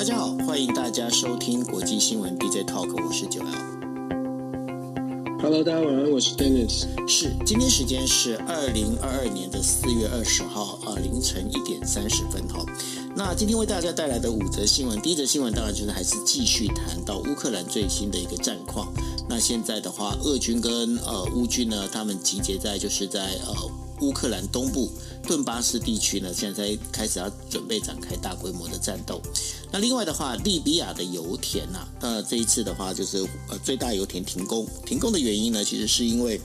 大家好，欢迎大家收听国际新闻 DJ Talk，我是九 L。Hello，大家晚安，我是 Dennis。是，今天时间是二零二二年的四月二十号啊凌晨一点三十分哈。那今天为大家带来的五则新闻，第一则新闻当然就是还是继续谈到乌克兰最新的一个战况。那现在的话，俄军跟呃乌军呢，他们集结在就是在呃乌克兰东部顿巴斯地区呢，现在开始要准备展开大规模的战斗。那另外的话，利比亚的油田呐、啊，呃，这一次的话就是呃最大油田停工，停工的原因呢，其实是因为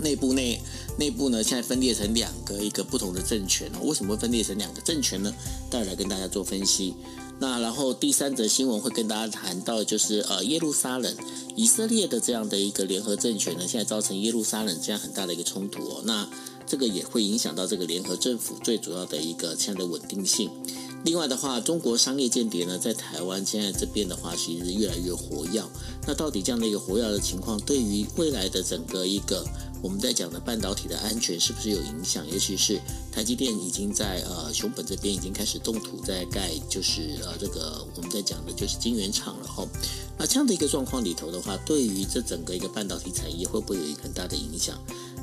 内部内内部呢现在分裂成两个一个不同的政权，为什么会分裂成两个政权呢？待会来跟大家做分析。那然后第三则新闻会跟大家谈到，就是呃耶路撒冷以色列的这样的一个联合政权呢，现在造成耶路撒冷这样很大的一个冲突哦，那这个也会影响到这个联合政府最主要的一个现在的稳定性。另外的话，中国商业间谍呢，在台湾现在这边的话，其实是越来越活跃。那到底这样的一个活跃的情况，对于未来的整个一个我们在讲的半导体的安全，是不是有影响？尤其是台积电已经在呃熊本这边已经开始动土在盖，就是呃这个我们在讲的就是晶圆厂了哈。那这样的一个状况里头的话，对于这整个一个半导体产业会不会有一个很大的影响？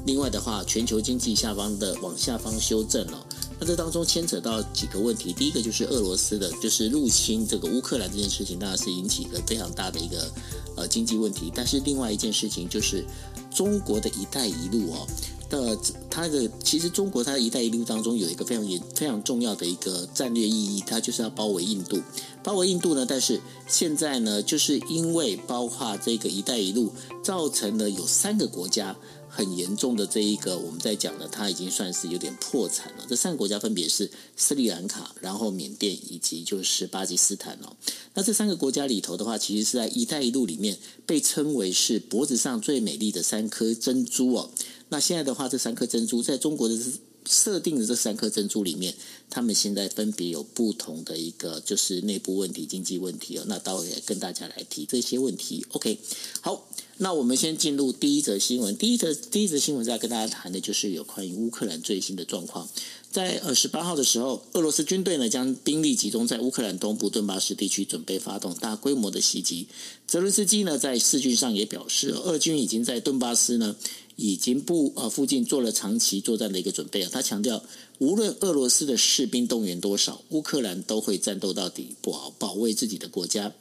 另外的话，全球经济下方的往下方修正了。那这当中牵扯到几个问题，第一个就是俄罗斯的，就是入侵这个乌克兰这件事情，当然是引起一个非常大的一个呃经济问题。但是另外一件事情就是中国的一带一路哦的它的其实中国它的一带一路当中有一个非常严非常重要的一个战略意义，它就是要包围印度，包围印度呢。但是现在呢，就是因为包括这个一带一路，造成了有三个国家。很严重的这一个，我们在讲的，它已经算是有点破产了。这三个国家分别是斯里兰卡，然后缅甸以及就是巴基斯坦哦。那这三个国家里头的话，其实是在“一带一路”里面被称为是脖子上最美丽的三颗珍珠哦。那现在的话，这三颗珍珠在中国的设定的这三颗珍珠里面，他们现在分别有不同的一个就是内部问题、经济问题哦。那待会也跟大家来提这些问题。OK，好。那我们先进入第一则新闻。第一则第一则新闻在跟大家谈的就是有关于乌克兰最新的状况。在呃十八号的时候，俄罗斯军队呢将兵力集中在乌克兰东部顿巴斯地区，准备发动大规模的袭击。泽伦斯基呢在视讯上也表示，俄军已经在顿巴斯呢已经不呃附近做了长期作战的一个准备啊。他强调，无论俄罗斯的士兵动员多少，乌克兰都会战斗到底，保保卫自己的国家。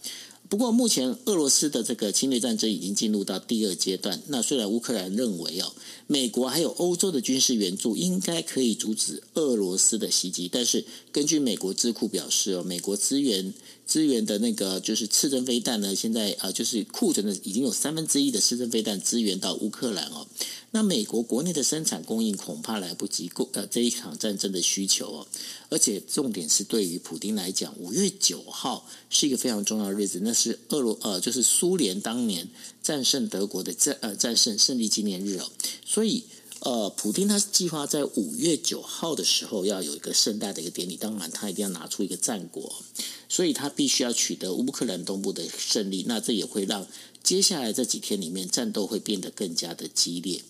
不过，目前俄罗斯的这个侵略战争已经进入到第二阶段。那虽然乌克兰认为哦，美国还有欧洲的军事援助应该可以阻止俄罗斯的袭击，但是根据美国智库表示哦，美国资源资源的那个就是刺针飞弹呢，现在啊就是库存的已经有三分之一的刺针飞弹支援到乌克兰哦。那美国国内的生产供应恐怕来不及过呃这一场战争的需求哦。而且重点是，对于普丁来讲，五月九号是一个非常重要的日子，那是俄罗呃，就是苏联当年战胜德国的战呃战胜胜利纪念日哦。所以呃，普丁他计划在五月九号的时候要有一个盛大的一个典礼，当然他一定要拿出一个战果，所以他必须要取得乌克兰东部的胜利。那这也会让接下来这几天里面战斗会变得更加的激烈。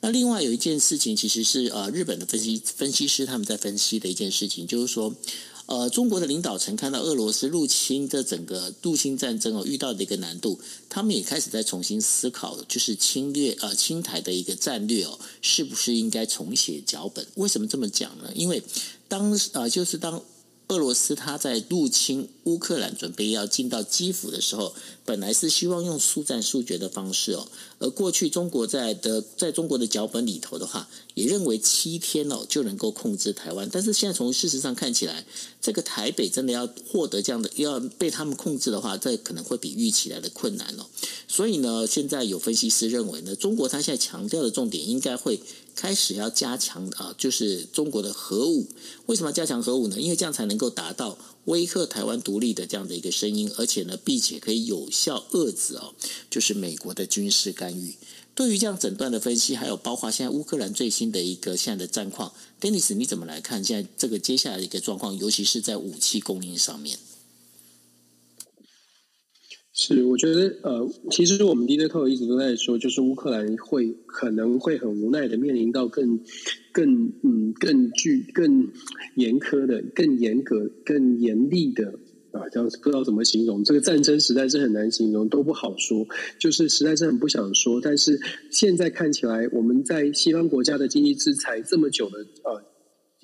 那另外有一件事情，其实是呃日本的分析分析师他们在分析的一件事情，就是说，呃中国的领导层看到俄罗斯入侵的整个入侵战争哦遇到的一个难度，他们也开始在重新思考，就是侵略呃侵台的一个战略哦，是不是应该重写脚本？为什么这么讲呢？因为当呃就是当。俄罗斯他在入侵乌克兰，准备要进到基辅的时候，本来是希望用速战速决的方式哦。而过去中国在的在中国的脚本里头的话，也认为七天哦就能够控制台湾。但是现在从事实上看起来，这个台北真的要获得这样的要被他们控制的话，这可能会比预期来的困难哦。所以呢，现在有分析师认为呢，中国他现在强调的重点应该会。开始要加强啊，就是中国的核武。为什么要加强核武呢？因为这样才能够达到威吓台湾独立的这样的一个声音，而且呢，并且可以有效遏制哦，就是美国的军事干预。对于这样整段的分析，还有包括现在乌克兰最新的一个现在的战况，Dennis，你怎么来看现在这个接下来的一个状况，尤其是在武器供应上面？是，我觉得呃，其实我们 DJ 一直都在说，就是乌克兰会可能会很无奈的面临到更、更嗯、更具、更严苛的、更严格、更严厉的啊，这样不知道怎么形容，这个战争实在是很难形容，都不好说，就是实在是很不想说。但是现在看起来，我们在西方国家的经济制裁这么久的呃。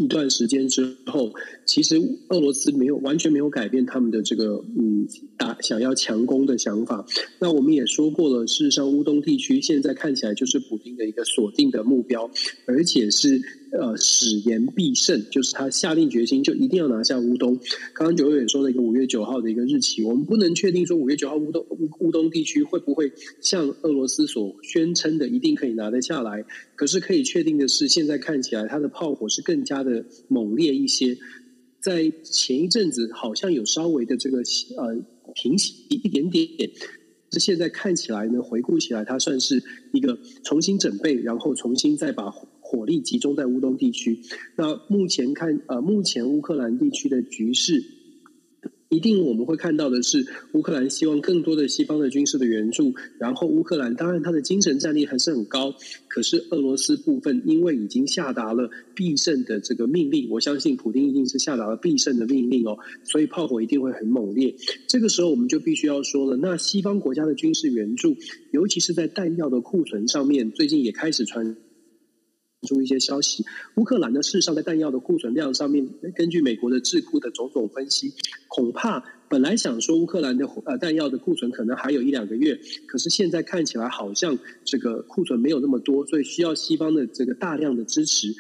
一段时间之后，其实俄罗斯没有完全没有改变他们的这个嗯打想要强攻的想法。那我们也说过了，事实上乌东地区现在看起来就是普京的一个锁定的目标，而且是呃使言必胜，就是他下定决心就一定要拿下乌东。刚刚九月也说了一个五月九号的一个日期，我们不能确定说五月九号乌东乌东地区会不会像俄罗斯所宣称的一定可以拿得下来。可是可以确定的是，现在看起来他的炮火是更加的猛烈一些。在前一阵子好像有稍微的这个呃平息一点点，这现在看起来呢，回顾起来，它算是一个重新整备，然后重新再把火力集中在乌东地区。那目前看呃，目前乌克兰地区的局势。一定我们会看到的是，乌克兰希望更多的西方的军事的援助，然后乌克兰当然他的精神战力还是很高，可是俄罗斯部分因为已经下达了必胜的这个命令，我相信普丁一定是下达了必胜的命令哦，所以炮火一定会很猛烈。这个时候我们就必须要说了，那西方国家的军事援助，尤其是在弹药的库存上面，最近也开始传。出一些消息，乌克兰呢，事实上在弹药的库存量上面，根据美国的智库的种种分析，恐怕本来想说乌克兰的呃弹药的库存可能还有一两个月，可是现在看起来好像这个库存没有那么多，所以需要西方的这个大量的支持。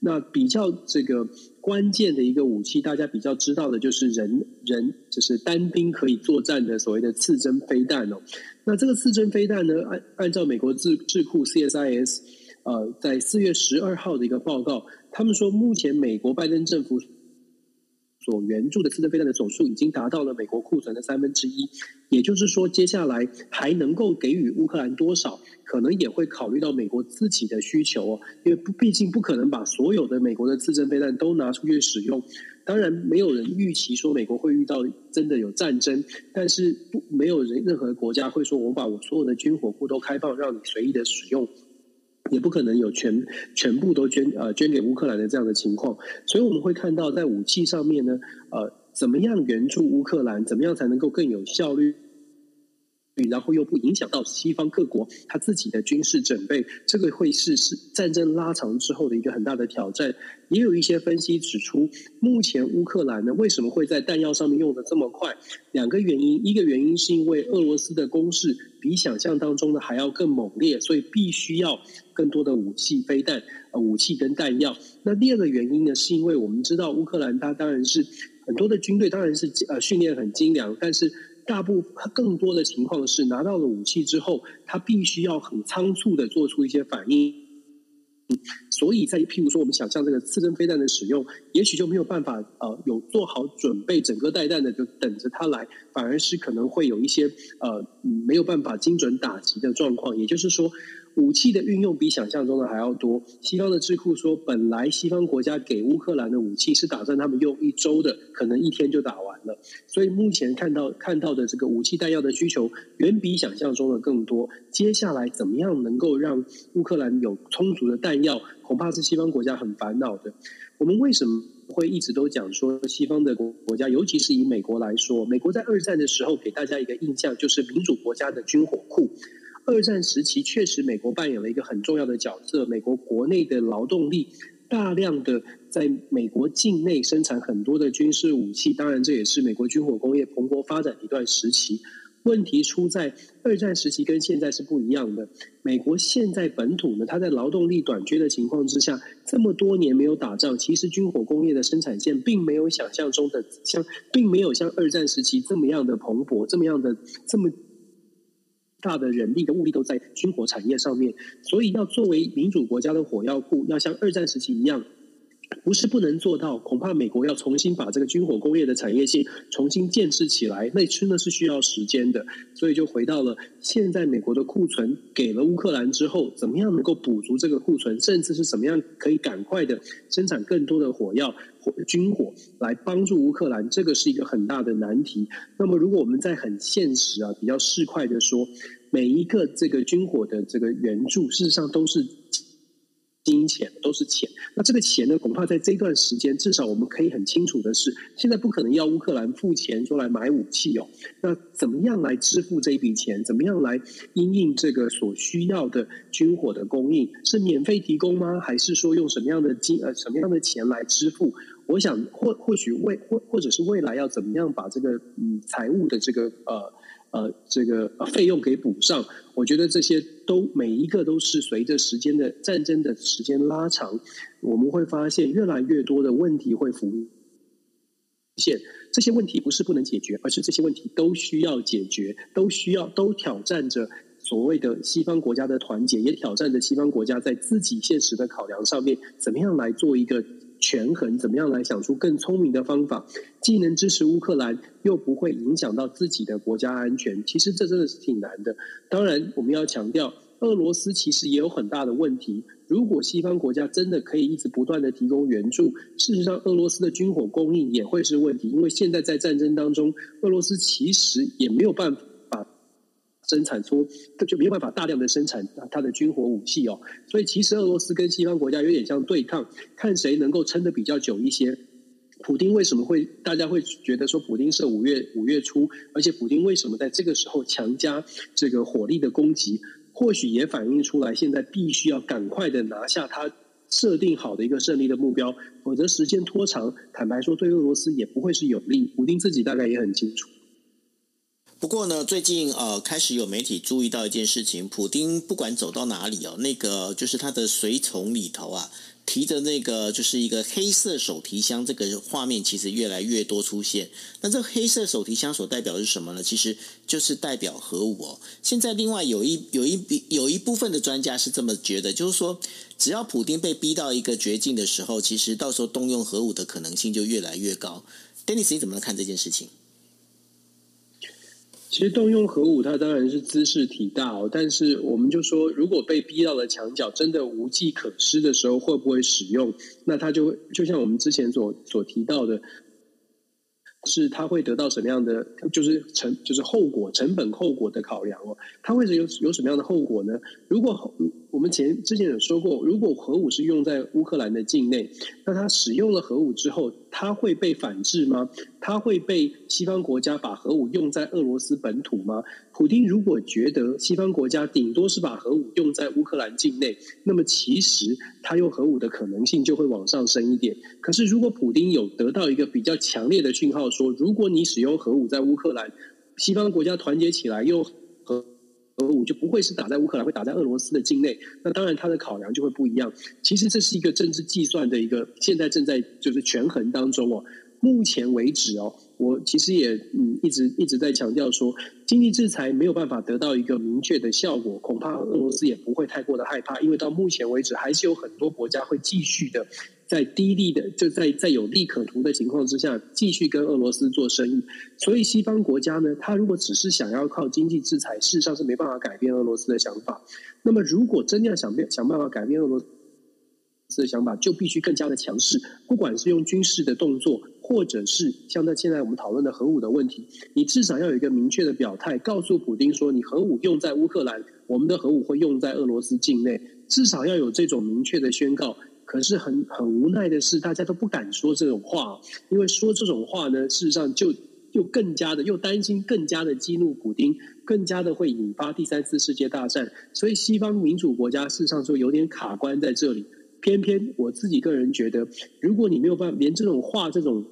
那比较这个关键的一个武器，大家比较知道的就是人人就是单兵可以作战的所谓的刺针飞弹哦。那这个刺针飞弹呢，按按照美国智智库 CSIS。呃，在四月十二号的一个报告，他们说，目前美国拜登政府所援助的刺针飞弹的总数已经达到了美国库存的三分之一，也就是说，接下来还能够给予乌克兰多少，可能也会考虑到美国自己的需求哦，因为不，毕竟不可能把所有的美国的刺针飞弹都拿出去使用。当然，没有人预期说美国会遇到真的有战争，但是不，没有人任何国家会说，我把我所有的军火库都开放，让你随意的使用。也不可能有全全部都捐呃捐给乌克兰的这样的情况，所以我们会看到在武器上面呢，呃，怎么样援助乌克兰，怎么样才能够更有效率？然后又不影响到西方各国他自己的军事准备，这个会是是战争拉长之后的一个很大的挑战。也有一些分析指出，目前乌克兰呢为什么会在弹药上面用的这么快？两个原因，一个原因是因为俄罗斯的攻势比想象当中的还要更猛烈，所以必须要更多的武器、飞弹、呃武器跟弹药。那第二个原因呢，是因为我们知道乌克兰它当然是很多的军队当然是呃训练很精良，但是。大部分更多的情况是拿到了武器之后，他必须要很仓促的做出一些反应，所以在譬如说我们想象这个次针飞弹的使用，也许就没有办法呃有做好准备，整个带弹的就等着它来，反而是可能会有一些呃没有办法精准打击的状况，也就是说。武器的运用比想象中的还要多。西方的智库说，本来西方国家给乌克兰的武器是打算他们用一周的，可能一天就打完了。所以目前看到看到的这个武器弹药的需求远比想象中的更多。接下来怎么样能够让乌克兰有充足的弹药，恐怕是西方国家很烦恼的。我们为什么会一直都讲说西方的国国家，尤其是以美国来说，美国在二战的时候给大家一个印象就是民主国家的军火库。二战时期确实，美国扮演了一个很重要的角色。美国国内的劳动力大量的在美国境内生产很多的军事武器，当然这也是美国军火工业蓬勃发展的一段时期。问题出在二战时期跟现在是不一样的。美国现在本土呢，它在劳动力短缺的情况之下，这么多年没有打仗，其实军火工业的生产线并没有想象中的像，并没有像二战时期这么样的蓬勃，这么样的这么。大的人力跟物力都在军火产业上面，所以要作为民主国家的火药库，要像二战时期一样，不是不能做到，恐怕美国要重新把这个军火工业的产业线重新建设起来，那真的是需要时间的。所以就回到了现在，美国的库存给了乌克兰之后，怎么样能够补足这个库存，甚至是怎么样可以赶快的生产更多的火药、火军火来帮助乌克兰，这个是一个很大的难题。那么，如果我们在很现实啊、比较市侩的说，每一个这个军火的这个援助，事实上都是。金钱都是钱，那这个钱呢，恐怕在这段时间，至少我们可以很清楚的是，现在不可能要乌克兰付钱说来买武器哦。那怎么样来支付这一笔钱？怎么样来因应这个所需要的军火的供应？是免费提供吗？还是说用什么样的金呃什么样的钱来支付？我想或或许未或或者是未来要怎么样把这个嗯财务的这个呃。呃，这个费用给补上，我觉得这些都每一个都是随着时间的战争的时间拉长，我们会发现越来越多的问题会浮现。这些问题不是不能解决，而是这些问题都需要解决，都需要都挑战着所谓的西方国家的团结，也挑战着西方国家在自己现实的考量上面，怎么样来做一个。权衡怎么样来想出更聪明的方法，既能支持乌克兰，又不会影响到自己的国家安全。其实这真的是挺难的。当然，我们要强调，俄罗斯其实也有很大的问题。如果西方国家真的可以一直不断的提供援助，事实上，俄罗斯的军火供应也会是问题。因为现在在战争当中，俄罗斯其实也没有办法。生产出，他就没有办法大量的生产他的军火武器哦，所以其实俄罗斯跟西方国家有点像对抗，看谁能够撑得比较久一些。普丁为什么会大家会觉得说普丁是五月五月初，而且普丁为什么在这个时候强加这个火力的攻击，或许也反映出来现在必须要赶快的拿下他设定好的一个胜利的目标，否则时间拖长，坦白说对俄罗斯也不会是有利。普丁自己大概也很清楚。不过呢，最近呃开始有媒体注意到一件事情，普丁不管走到哪里哦，那个就是他的随从里头啊，提着那个就是一个黑色手提箱，这个画面其实越来越多出现。那这黑色手提箱所代表的是什么呢？其实就是代表核武哦。现在另外有一有一笔有一部分的专家是这么觉得，就是说，只要普丁被逼到一个绝境的时候，其实到时候动用核武的可能性就越来越高。Dennis，你怎么看这件事情？其实动用核武，它当然是姿势体大哦。但是我们就说，如果被逼到了墙角，真的无计可施的时候，会不会使用？那它就会就像我们之前所所提到的，是它会得到什么样的，就是成就是后果成本后果的考量哦。它会是有有什么样的后果呢？如果我们前之前有说过，如果核武是用在乌克兰的境内，那它使用了核武之后，它会被反制吗？它会被西方国家把核武用在俄罗斯本土吗？普丁如果觉得西方国家顶多是把核武用在乌克兰境内，那么其实他用核武的可能性就会往上升一点。可是如果普丁有得到一个比较强烈的讯号，说如果你使用核武在乌克兰，西方国家团结起来用核。俄乌就不会是打在乌克兰，会打在俄罗斯的境内。那当然，它的考量就会不一样。其实这是一个政治计算的一个，现在正在就是权衡当中哦。目前为止哦，我其实也嗯一直一直在强调说，经济制裁没有办法得到一个明确的效果，恐怕俄罗斯也不会太过的害怕，因为到目前为止还是有很多国家会继续的。在低利的，就在在有利可图的情况之下，继续跟俄罗斯做生意。所以西方国家呢，他如果只是想要靠经济制裁，事实上是没办法改变俄罗斯的想法。那么，如果真的要想变想办法改变俄罗斯的想法，就必须更加的强势，不管是用军事的动作，或者是像在现在我们讨论的核武的问题，你至少要有一个明确的表态，告诉普丁说，你核武用在乌克兰，我们的核武会用在俄罗斯境内，至少要有这种明确的宣告。可是很很无奈的是，大家都不敢说这种话，因为说这种话呢，事实上就又更加的又担心，更加的激怒普丁，更加的会引发第三次世界大战。所以西方民主国家事实上就有点卡关在这里。偏偏我自己个人觉得，如果你没有办法连这种话这种。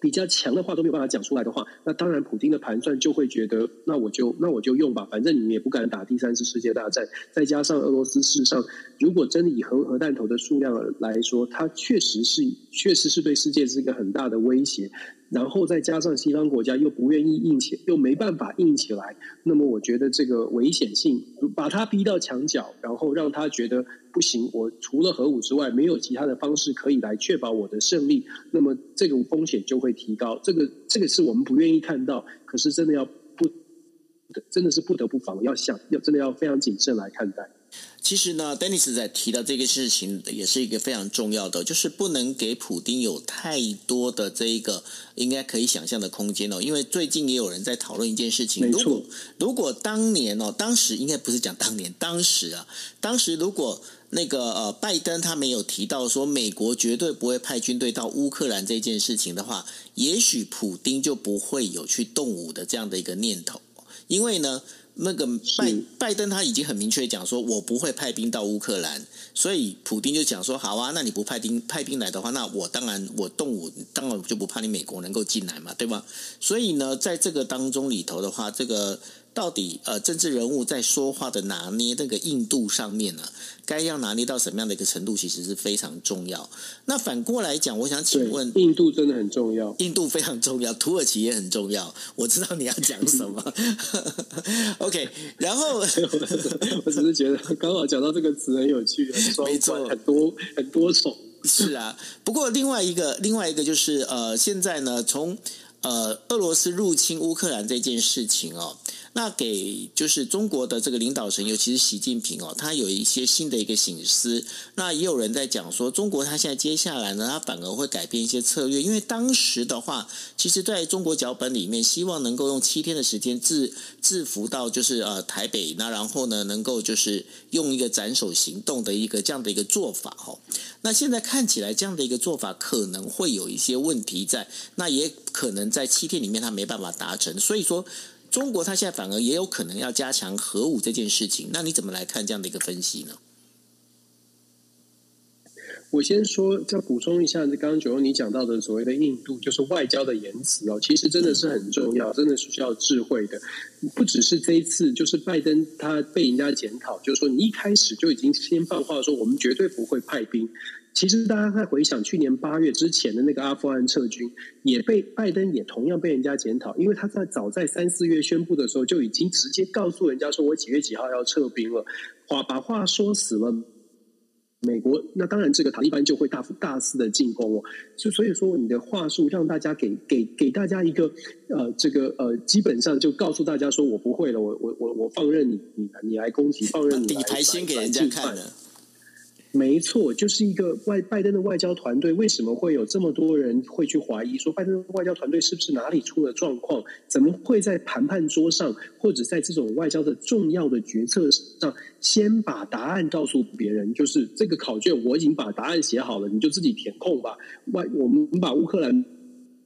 比较强的话都没有办法讲出来的话，那当然普京的盘算就会觉得，那我就 那我就用吧，反正你们也不敢打第三次世界大战。再加上俄罗斯事实上，如果真的以核核弹头的数量来说，它确实是确实是对世界是一个很大的威胁。然后再加上西方国家又不愿意硬起，又没办法硬起来，那么我觉得这个危险性，把他逼到墙角，然后让他觉得不行，我除了核武之外，没有其他的方式可以来确保我的胜利，那么这个风险就会提高。这个这个是我们不愿意看到，可是真的要不，真的是不得不防，要想要真的要非常谨慎来看待。其实呢，Dennis 在提到这个事情，也是一个非常重要的，就是不能给普丁有太多的这一个应该可以想象的空间哦。因为最近也有人在讨论一件事情，如果如果当年哦，当时应该不是讲当年，当时啊，当时如果那个呃，拜登他没有提到说美国绝对不会派军队到乌克兰这件事情的话，也许普丁就不会有去动武的这样的一个念头，因为呢。那个拜拜登他已经很明确讲说，我不会派兵到乌克兰，所以普丁就讲说，好啊，那你不派兵派兵来的话，那我当然我动武，当然我就不怕你美国能够进来嘛，对吧？所以呢，在这个当中里头的话，这个。到底呃，政治人物在说话的拿捏那个硬度上面呢，该要拿捏到什么样的一个程度，其实是非常重要。那反过来讲，我想请问，硬度真的很重要，硬度非常重要，土耳其也很重要。我知道你要讲什么，OK。然后 我只是觉得刚好讲到这个词很有趣，没错，很多很多种。是啊，不过另外一个另外一个就是呃，现在呢，从呃俄罗斯入侵乌克兰这件事情哦。那给就是中国的这个领导层，尤其是习近平哦，他有一些新的一个醒思。那也有人在讲说，中国他现在接下来呢，他反而会改变一些策略，因为当时的话，其实在中国脚本里面，希望能够用七天的时间制制服到就是呃台北，那然后呢，能够就是用一个斩首行动的一个这样的一个做法哦。那现在看起来这样的一个做法可能会有一些问题在，那也可能在七天里面他没办法达成，所以说。中国它现在反而也有可能要加强核武这件事情，那你怎么来看这样的一个分析呢？我先说，再补充一下，刚刚九欧你讲到的所谓的硬度，就是外交的言辞哦，其实真的是很重要，真的是需要智慧的。不只是这一次，就是拜登他被人家检讨，就是说你一开始就已经先放话说，我们绝对不会派兵。其实大家在回想去年八月之前的那个阿富汗撤军，也被拜登也同样被人家检讨，因为他在早在三四月宣布的时候就已经直接告诉人家说，我几月几号要撤兵了，话把话说死了。美国那当然这个塔利班就会大大肆的进攻哦，所所以说你的话术让大家给给给大家一个呃这个呃基本上就告诉大家说我不会了，我我我我放任你你你来攻击，放任你来 底牌先给人家看了。没错，就是一个外拜登的外交团队，为什么会有这么多人会去怀疑说拜登的外交团队是不是哪里出了状况？怎么会在谈判桌上或者在这种外交的重要的决策上，先把答案告诉别人？就是这个考卷我已经把答案写好了，你就自己填空吧。外我们把乌克兰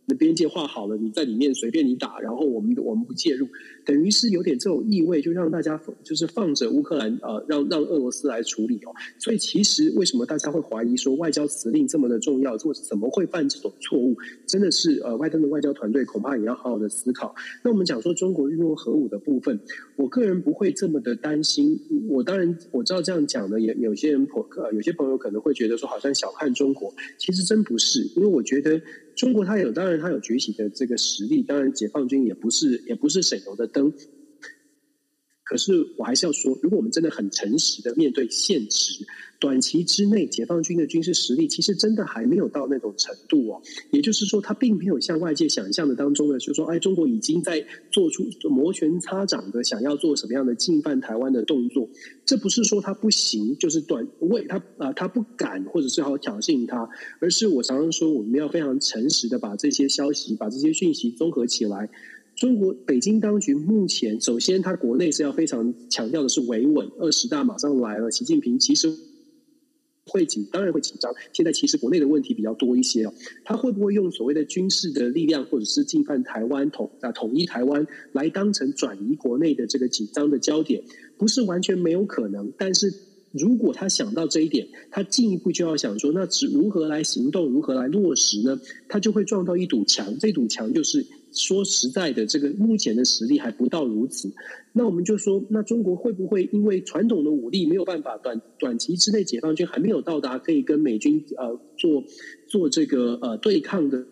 的边界画好了，你在里面随便你打，然后我们我们不介入。等于是有点这种意味，就让大家就是放着乌克兰呃，让让俄罗斯来处理哦。所以其实为什么大家会怀疑说外交辞令这么的重要，做怎么会犯这种错误？真的是呃，拜登的外交团队恐怕也要好好的思考。那我们讲说中国运用核武的部分，我个人不会这么的担心。我当然我知道这样讲的，也有些人朋呃有些朋友可能会觉得说好像小看中国，其实真不是，因为我觉得中国它有当然它有崛起的这个实力，当然解放军也不是也不是省油的灯，可是我还是要说，如果我们真的很诚实的面对现实，短期之内解放军的军事实力其实真的还没有到那种程度哦。也就是说，他并没有像外界想象的当中呢，就说，哎，中国已经在做出摩拳擦掌的想要做什么样的进犯台湾的动作。这不是说他不行，就是短为他啊，他不敢，或者是好挑衅他，而是我常常说，我们要非常诚实的把这些消息、把这些讯息综合起来。中国北京当局目前，首先，他国内是要非常强调的是维稳。二十大马上来了，习近平其实会紧，当然会紧张。现在其实国内的问题比较多一些哦，他会不会用所谓的军事的力量，或者是进犯台湾统啊统一台湾，来当成转移国内的这个紧张的焦点？不是完全没有可能，但是如果他想到这一点，他进一步就要想说，那如何来行动，如何来落实呢？他就会撞到一堵墙，这堵墙就是。说实在的，这个目前的实力还不到如此。那我们就说，那中国会不会因为传统的武力没有办法短短期之内，解放军还没有到达可以跟美军呃做做这个呃对抗的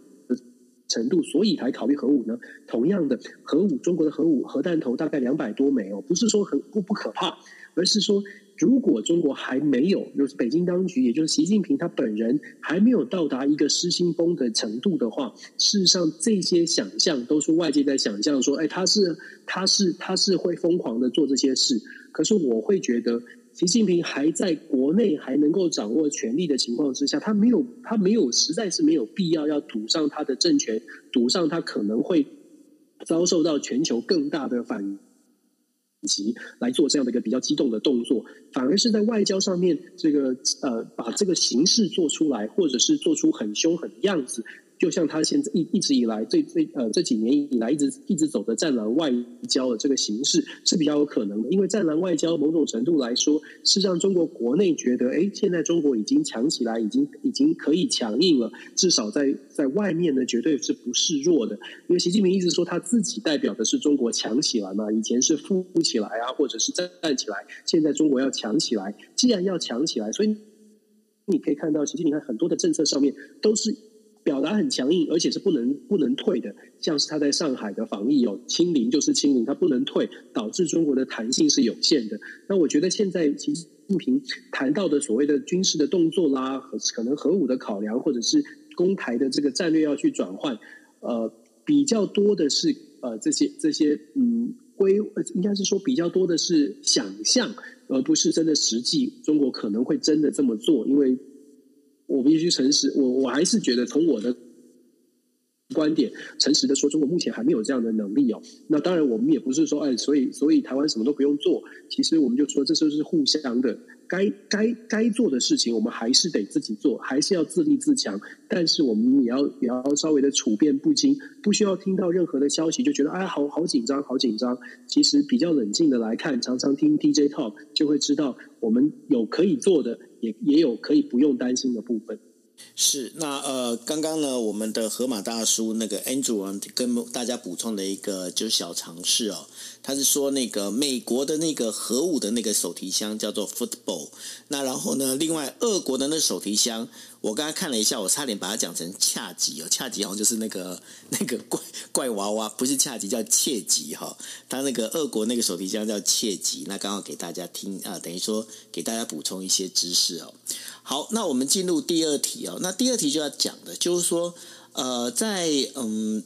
程度，所以才考虑核武呢？同样的，核武，中国的核武核弹头大概两百多枚哦，不是说很不不可怕，而是说。如果中国还没有，就是北京当局，也就是习近平他本人还没有到达一个失心疯的程度的话，事实上这些想象都是外界在想象说，哎，他是他是他是会疯狂的做这些事。可是我会觉得，习近平还在国内还能够掌握权力的情况之下，他没有他没有实在是没有必要要赌上他的政权，赌上他可能会遭受到全球更大的反应。击来做这样的一个比较激动的动作，反而是在外交上面，这个呃把这个形式做出来，或者是做出很凶狠的样子。就像他现在一一直以来，这这呃这几年以来一直一直走的战狼外交的这个形式是比较有可能的，因为战狼外交某种程度来说是让中国国内觉得，哎，现在中国已经强起来，已经已经可以强硬了，至少在在外面呢，绝对是不示弱的。因为习近平一直说他自己代表的是中国强起来嘛，以前是富起来啊，或者是站站起来，现在中国要强起来。既然要强起来，所以你可以看到习近平很多的政策上面都是。表达很强硬，而且是不能不能退的，像是他在上海的防疫有清零就是清零，他不能退，导致中国的弹性是有限的。那我觉得现在习近平谈到的所谓的军事的动作啦，可能核武的考量，或者是攻台的这个战略要去转换，呃，比较多的是呃这些这些嗯规，应该是说比较多的是想象，而不是真的实际中国可能会真的这么做，因为。我必须诚实，我我还是觉得从我的观点，诚实的说，中国目前还没有这样的能力哦。那当然，我们也不是说，哎，所以所以台湾什么都不用做。其实我们就说，这就是互相的。该该该做的事情，我们还是得自己做，还是要自立自强。但是我们也要也要稍微的处变不惊，不需要听到任何的消息就觉得哎，好好紧张，好紧张。其实比较冷静的来看，常常听 DJ Talk 就会知道，我们有可以做的，也也有可以不用担心的部分。是，那呃，刚刚呢，我们的河马大叔那个 Andrew 跟大家补充的一个就是小尝试哦，他是说那个美国的那个核武的那个手提箱叫做 Football，那然后呢，另外俄国的那手提箱。我刚才看了一下，我差点把它讲成恰吉哦，恰吉好像就是那个那个怪怪娃娃，不是恰吉，叫切吉哈。他那个俄国那个手提箱叫切吉，那刚好给大家听啊，等于说给大家补充一些知识哦。好，那我们进入第二题哦。那第二题就要讲的就是说，呃，在嗯，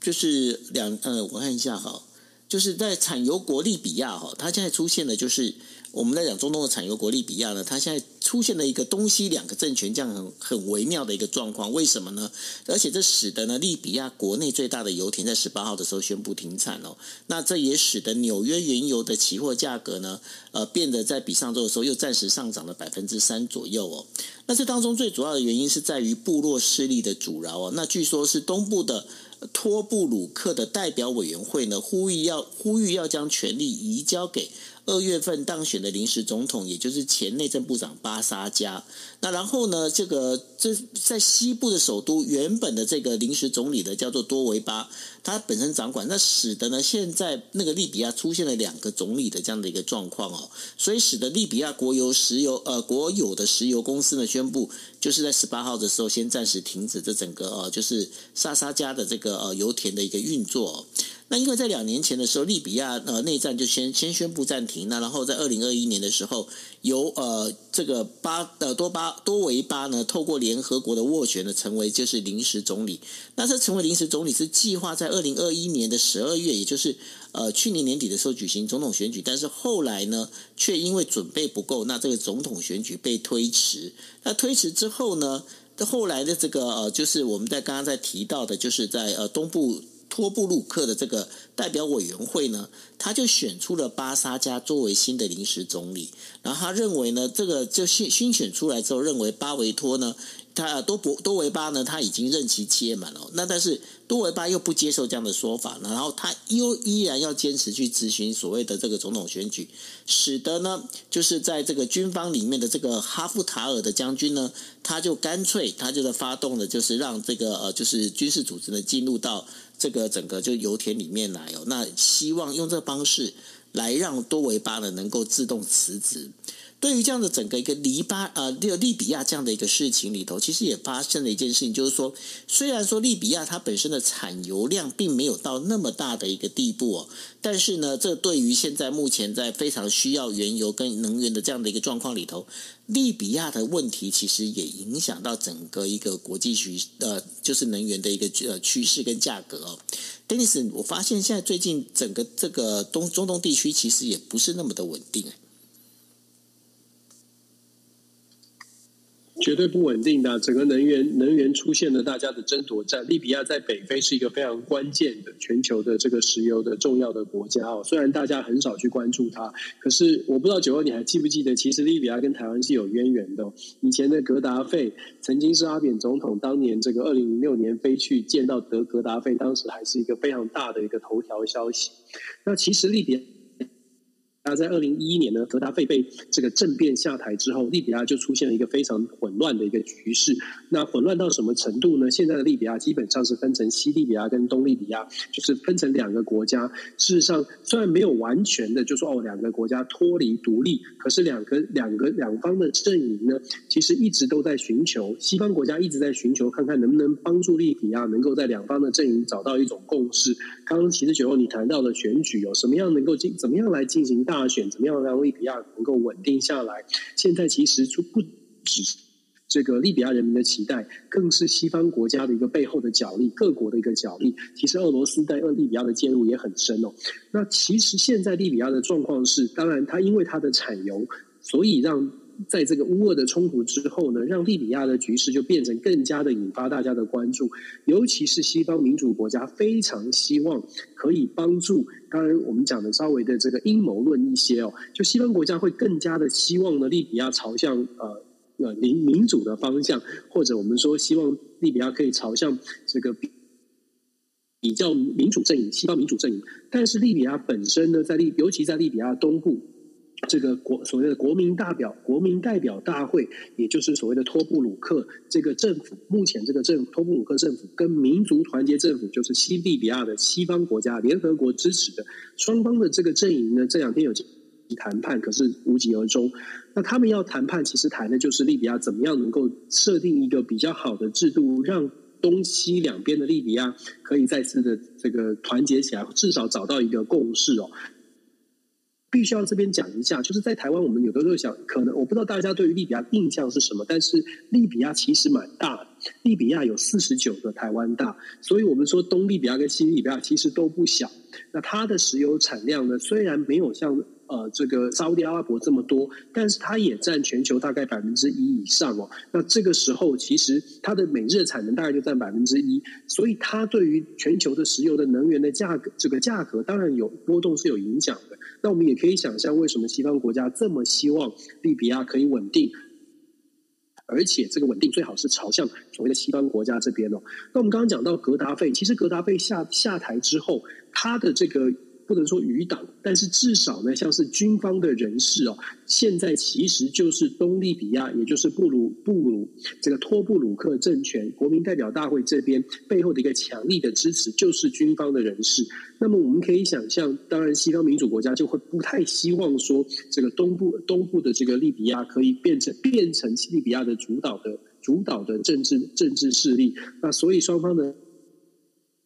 就是两呃，我看一下哈，就是在产油国利比亚哈，它现在出现的就是。我们在讲中东的产油国利比亚呢，它现在出现了一个东西两个政权这样很很微妙的一个状况，为什么呢？而且这使得呢，利比亚国内最大的油田在十八号的时候宣布停产哦。那这也使得纽约原油的期货价格呢，呃，变得在比上周的时候又暂时上涨了百分之三左右哦。那这当中最主要的原因是在于部落势力的阻挠哦。那据说是东部的托布鲁克的代表委员会呢，呼吁要呼吁要将权力移交给。二月份当选的临时总统，也就是前内政部长巴沙加。那然后呢，这个这在西部的首都，原本的这个临时总理的叫做多维巴，他本身掌管，那使得呢，现在那个利比亚出现了两个总理的这样的一个状况哦，所以使得利比亚国有石油呃国有的石油公司呢宣布，就是在十八号的时候先暂时停止这整个呃就是沙沙加的这个呃油田的一个运作。那因为在两年前的时候，利比亚呃内战就先先宣布暂停，那然后在二零二一年的时候，由呃这个巴呃多巴多维巴呢透过联合国的斡旋呢成为就是临时总理。那这成为临时总理是计划在二零二一年的十二月，也就是呃去年年底的时候举行总统选举，但是后来呢却因为准备不够，那这个总统选举被推迟。那推迟之后呢，后来的这个呃就是我们在刚刚在提到的，就是在呃东部。托布鲁克的这个代表委员会呢，他就选出了巴沙加作为新的临时总理，然后他认为呢，这个就新新选出来之后，认为巴维托呢。他多博多维巴呢，他已经任期届满了。那但是多维巴又不接受这样的说法，然后他又依然要坚持去执行所谓的这个总统选举，使得呢，就是在这个军方里面的这个哈夫塔尔的将军呢，他就干脆他就是发动的，就是让这个呃，就是军事组织呢进入到这个整个就油田里面来哦。那希望用这个方式来让多维巴呢能够自动辞职。对于这样的整个一个黎巴呃这个利比亚这样的一个事情里头，其实也发生了一件事情，就是说，虽然说利比亚它本身的产油量并没有到那么大的一个地步哦，但是呢，这对于现在目前在非常需要原油跟能源的这样的一个状况里头，利比亚的问题其实也影响到整个一个国际局呃，就是能源的一个呃趋势跟价格哦。Dennis，我发现现在最近整个这个东中东地区其实也不是那么的稳定。绝对不稳定的，整个能源能源出现了大家的争夺战。利比亚在北非是一个非常关键的全球的这个石油的重要的国家哦。虽然大家很少去关注它，可是我不知道九二你还记不记得，其实利比亚跟台湾是有渊源的。以前的格达费曾经是阿扁总统当年这个二零零六年飞去见到德格达费，当时还是一个非常大的一个头条消息。那其实利比亚。那在二零一一年呢，格达费被这个政变下台之后，利比亚就出现了一个非常混乱的一个局势。那混乱到什么程度呢？现在的利比亚基本上是分成西利比亚跟东利比亚，就是分成两个国家。事实上，虽然没有完全的就说哦，两个国家脱离独立，可是两个两个两方的阵营呢，其实一直都在寻求，西方国家一直在寻求，看看能不能帮助利比亚能够在两方的阵营找到一种共识。刚刚其实九欧你谈到的选举有什么样能够进，怎么样来进行大。大选怎么样让利比亚能够稳定下来？现在其实就不只是这个利比亚人民的期待，更是西方国家的一个背后的角力，各国的一个角力。其实俄罗斯在利比亚的介入也很深哦。那其实现在利比亚的状况是，当然它因为它的产油，所以让。在这个乌俄的冲突之后呢，让利比亚的局势就变成更加的引发大家的关注，尤其是西方民主国家非常希望可以帮助。当然，我们讲的稍微的这个阴谋论一些哦，就西方国家会更加的希望呢，利比亚朝向呃呃民民主的方向，或者我们说希望利比亚可以朝向这个比比较民主阵营，西方民主阵营。但是利比亚本身呢，在利尤其在利比亚东部。这个国所谓的国民代表国民代表大会，也就是所谓的托布鲁克这个政府，目前这个政托布鲁克政府跟民族团结政府，就是西利比亚的西方国家联合国支持的双方的这个阵营呢，这两天有谈判，可是无疾而终。那他们要谈判，其实谈的就是利比亚怎么样能够设定一个比较好的制度，让东西两边的利比亚可以再次的这个团结起来，至少找到一个共识哦。必须要这边讲一下，就是在台湾，我们有的时候想，可能我不知道大家对于利比亚印象是什么，但是利比亚其实蛮大的，利比亚有四十九个台湾大，所以我们说东利比亚跟西利比亚其实都不小。那它的石油产量呢，虽然没有像呃这个沙乌地阿拉伯这么多，但是它也占全球大概百分之一以上哦。那这个时候，其实它的每日产能大概就占百分之一，所以它对于全球的石油的能源的价格，这个价格当然有波动是有影响的。那我们也可以想象，为什么西方国家这么希望利比亚可以稳定，而且这个稳定最好是朝向所谓的西方国家这边哦。那我们刚刚讲到格达费，其实格达费下下台之后，他的这个。不能说余党，但是至少呢，像是军方的人士哦，现在其实就是东利比亚，也就是布鲁布鲁这个托布鲁克政权国民代表大会这边背后的一个强力的支持，就是军方的人士。那么我们可以想象，当然西方民主国家就会不太希望说，这个东部东部的这个利比亚可以变成变成利比亚的主导的主导的政治政治势力。那所以双方呢，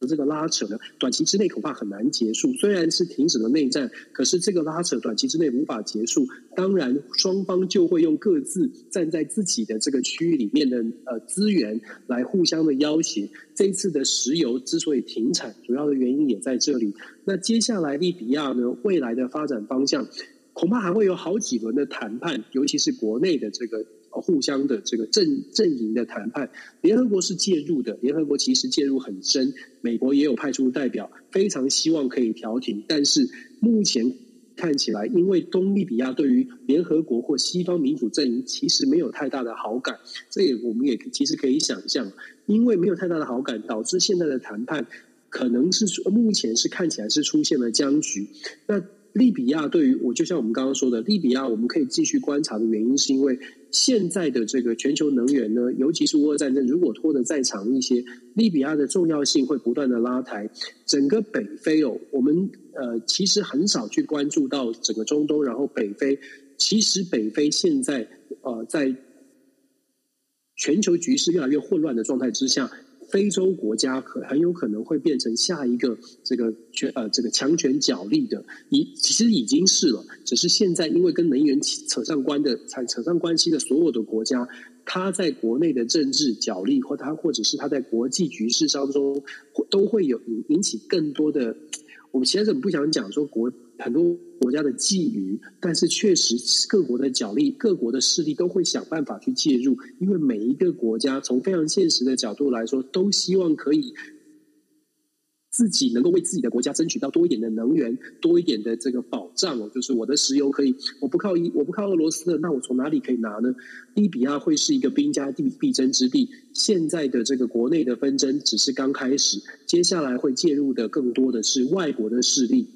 这个拉扯呢，短期之内恐怕很难结束。虽然是停止了内战，可是这个拉扯短期之内无法结束。当然，双方就会用各自站在自己的这个区域里面的呃资源来互相的要挟。这次的石油之所以停产，主要的原因也在这里。那接下来利比亚呢，未来的发展方向，恐怕还会有好几轮的谈判，尤其是国内的这个。互相的这个阵阵营的谈判，联合国是介入的。联合国其实介入很深，美国也有派出代表，非常希望可以调停。但是目前看起来，因为东利比亚对于联合国或西方民主阵营其实没有太大的好感，这也我们也其实可以想象，因为没有太大的好感，导致现在的谈判可能是目前是看起来是出现了僵局。那利比亚对于我，就像我们刚刚说的，利比亚我们可以继续观察的原因，是因为现在的这个全球能源呢，尤其是乌俄战争，如果拖得再长一些，利比亚的重要性会不断的拉抬。整个北非哦，我们呃其实很少去关注到整个中东，然后北非，其实北非现在呃在全球局势越来越混乱的状态之下。非洲国家可很有可能会变成下一个这个权呃这个强权角力的，已其实已经是了，只是现在因为跟能源扯上关的、扯扯上关系的所有的国家，它在国内的政治角力或它或者是它在国际局势当中，都会有引引起更多的。我们其实很不想讲说国很多国家的觊觎，但是确实各国的角力、各国的势力都会想办法去介入，因为每一个国家从非常现实的角度来说，都希望可以。自己能够为自己的国家争取到多一点的能源，多一点的这个保障哦，就是我的石油可以，我不靠一，我不靠俄罗斯的，那我从哪里可以拿呢？利比亚会是一个兵家必必争之地。现在的这个国内的纷争只是刚开始，接下来会介入的更多的是外国的势力，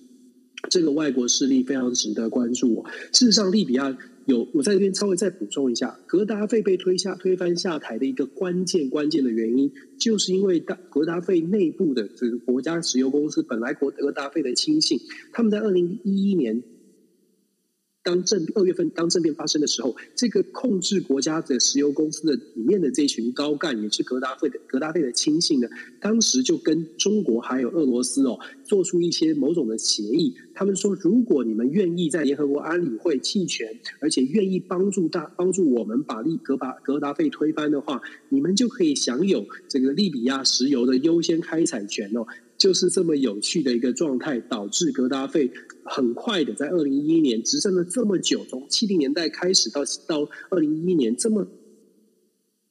这个外国势力非常值得关注。事实上，利比亚。有，我在这边稍微再补充一下，格达费被推下推翻下台的一个关键关键的原因，就是因为大格达费内部的这个国家石油公司本来国格达费的亲信，他们在二零一一年。当政二月份当政变发生的时候，这个控制国家的石油公司的里面的这群高干，也是格达费的格达费的亲信呢，当时就跟中国还有俄罗斯哦，做出一些某种的协议。他们说，如果你们愿意在联合国安理会弃权，而且愿意帮助大帮助我们把利格把格达费推翻的话，你们就可以享有这个利比亚石油的优先开采权哦。就是这么有趣的一个状态，导致格达费很快的在二零一一年执政了这么久，从七零年代开始到到二零一一年这么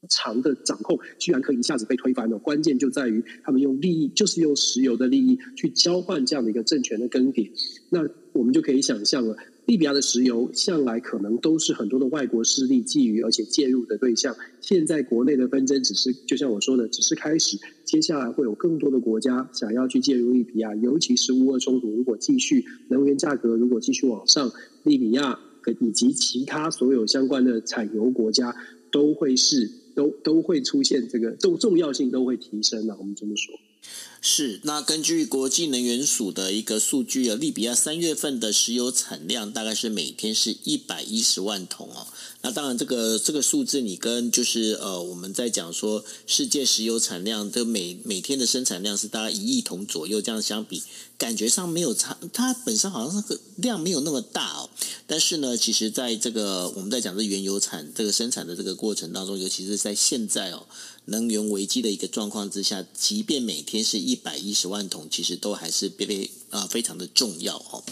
长的掌控，居然可以一下子被推翻了。关键就在于他们用利益，就是用石油的利益去交换这样的一个政权的更迭。那我们就可以想象了。利比亚的石油向来可能都是很多的外国势力觊觎而且介入的对象。现在国内的纷争只是，就像我说的，只是开始。接下来会有更多的国家想要去介入利比亚，尤其是乌俄冲突如果继续，能源价格如果继续往上，利比亚以及其他所有相关的产油国家都会是都都会出现这个重重要性都会提升了。我们这么说。是，那根据国际能源署的一个数据啊，利比亚三月份的石油产量大概是每天是一百一十万桶哦。那当然，这个这个数字你跟就是呃，我们在讲说世界石油产量的每每天的生产量是大概一亿桶左右，这样相比，感觉上没有差，它本身好像那个量没有那么大哦。但是呢，其实在这个我们在讲这原油产这个生产的这个过程当中，尤其是在现在哦。能源危机的一个状况之下，即便每天是一百一十万桶，其实都还是非非啊非常的重要哦。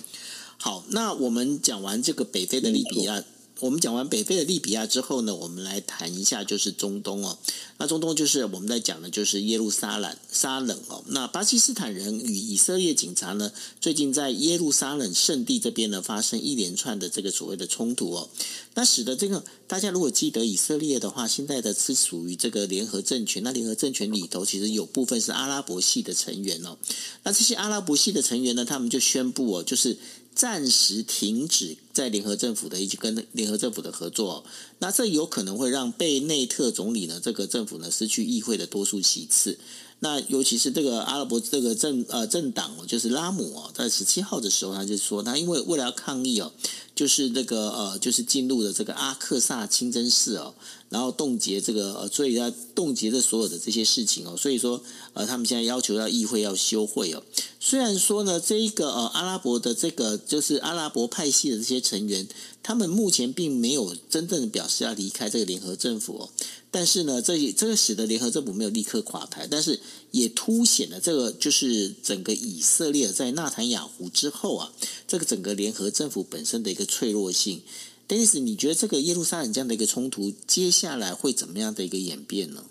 好，那我们讲完这个北非的利比亚。我们讲完北非的利比亚之后呢，我们来谈一下就是中东哦。那中东就是我们在讲的就是耶路撒冷撒冷哦。那巴基斯坦人与以色列警察呢，最近在耶路撒冷圣地这边呢发生一连串的这个所谓的冲突哦。那使得这个大家如果记得以色列的话，现在的是属于这个联合政权。那联合政权里头其实有部分是阿拉伯系的成员哦。那这些阿拉伯系的成员呢，他们就宣布哦，就是。暂时停止在联合政府的一起跟联合政府的合作，那这有可能会让贝内特总理呢这个政府呢失去议会的多数席次。那尤其是这个阿拉伯这个政呃政党哦，就是拉姆哦，在十七号的时候，他就说他因为为了要抗议哦，就是那个呃就是进入了这个阿克萨清真寺哦。然后冻结这个呃，所以要冻结的所有的这些事情哦，所以说呃，他们现在要求要议会要休会哦。虽然说呢，这一个呃阿拉伯的这个就是阿拉伯派系的这些成员，他们目前并没有真正的表示要离开这个联合政府哦。但是呢，这这个使得联合政府没有立刻垮台，但是也凸显了这个就是整个以色列在纳坦雅胡之后啊，这个整个联合政府本身的一个脆弱性。但是你觉得这个耶路撒冷这样的一个冲突，接下来会怎么样的一个演变呢？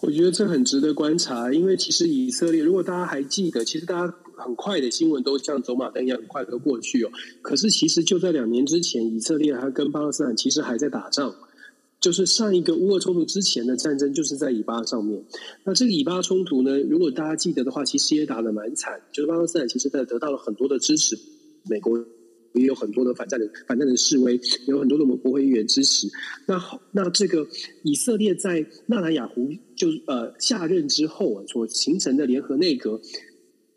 我觉得这很值得观察，因为其实以色列，如果大家还记得，其实大家很快的新闻都像走马灯一样很快的过去哦。可是其实就在两年之前，以色列还跟巴勒斯坦其实还在打仗，就是上一个乌俄冲突之前的战争就是在以巴上面。那这个以巴冲突呢，如果大家记得的话，其实也打得蛮惨，就是巴勒斯坦其实在得到了很多的支持，美国。也有很多的反战的反战的示威，有很多的我们国会议员支持。那好，那这个以色列在纳坦雅胡就呃下任之后啊，所形成的联合内阁，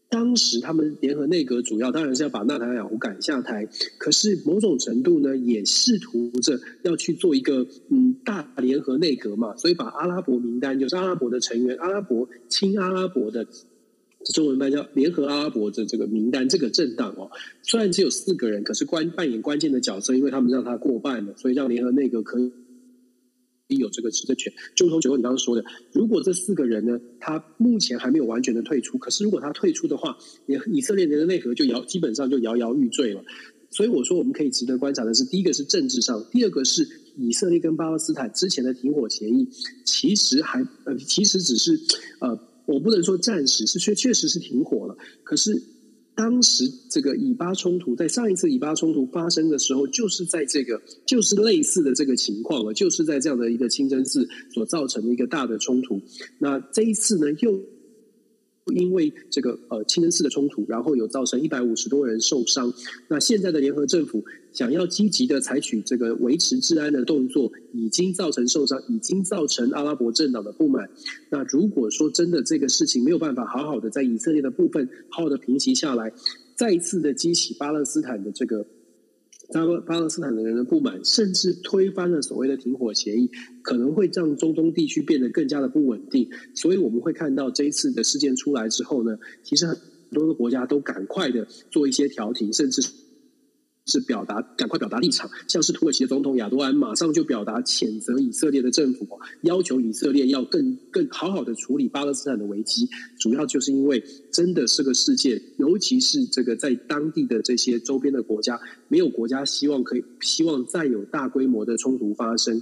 当时他们联合内阁主要当然是要把纳坦雅胡赶下台，可是某种程度呢，也试图着要去做一个嗯大联合内阁嘛，所以把阿拉伯名单，就是阿拉伯的成员，阿拉伯亲阿拉伯的。中文版叫联合阿拉伯的这个名单，这个政党哦，虽然只有四个人，可是关扮演关键的角色，因为他们让他过半了，所以让联合内阁可以有这个执政权。就如同九你刚刚说的，如果这四个人呢，他目前还没有完全的退出，可是如果他退出的话，以以色列人的内阁就摇，基本上就摇摇欲坠了。所以我说，我们可以值得观察的是，第一个是政治上，第二个是以色列跟巴勒斯坦之前的停火协议，其实还呃，其实只是呃，我不能说暂时，是确确实是停火了，可是。当时这个以巴冲突，在上一次以巴冲突发生的时候，就是在这个就是类似的这个情况了，就是在这样的一个清真寺所造成的一个大的冲突。那这一次呢，又。因为这个呃清真寺的冲突，然后有造成一百五十多人受伤。那现在的联合政府想要积极的采取这个维持治安的动作，已经造成受伤，已经造成阿拉伯政党的不满。那如果说真的这个事情没有办法好好的在以色列的部分好好的平息下来，再一次的激起巴勒斯坦的这个。巴勒巴勒斯坦的人的不满，甚至推翻了所谓的停火协议，可能会让中东地区变得更加的不稳定。所以我们会看到这一次的事件出来之后呢，其实很多的国家都赶快的做一些调停，甚至。是表达赶快表达立场，像是土耳其的总统亚多安马上就表达谴责以色列的政府，要求以色列要更更好好的处理巴勒斯坦的危机。主要就是因为真的是个世界，尤其是这个在当地的这些周边的国家，没有国家希望可以希望再有大规模的冲突发生。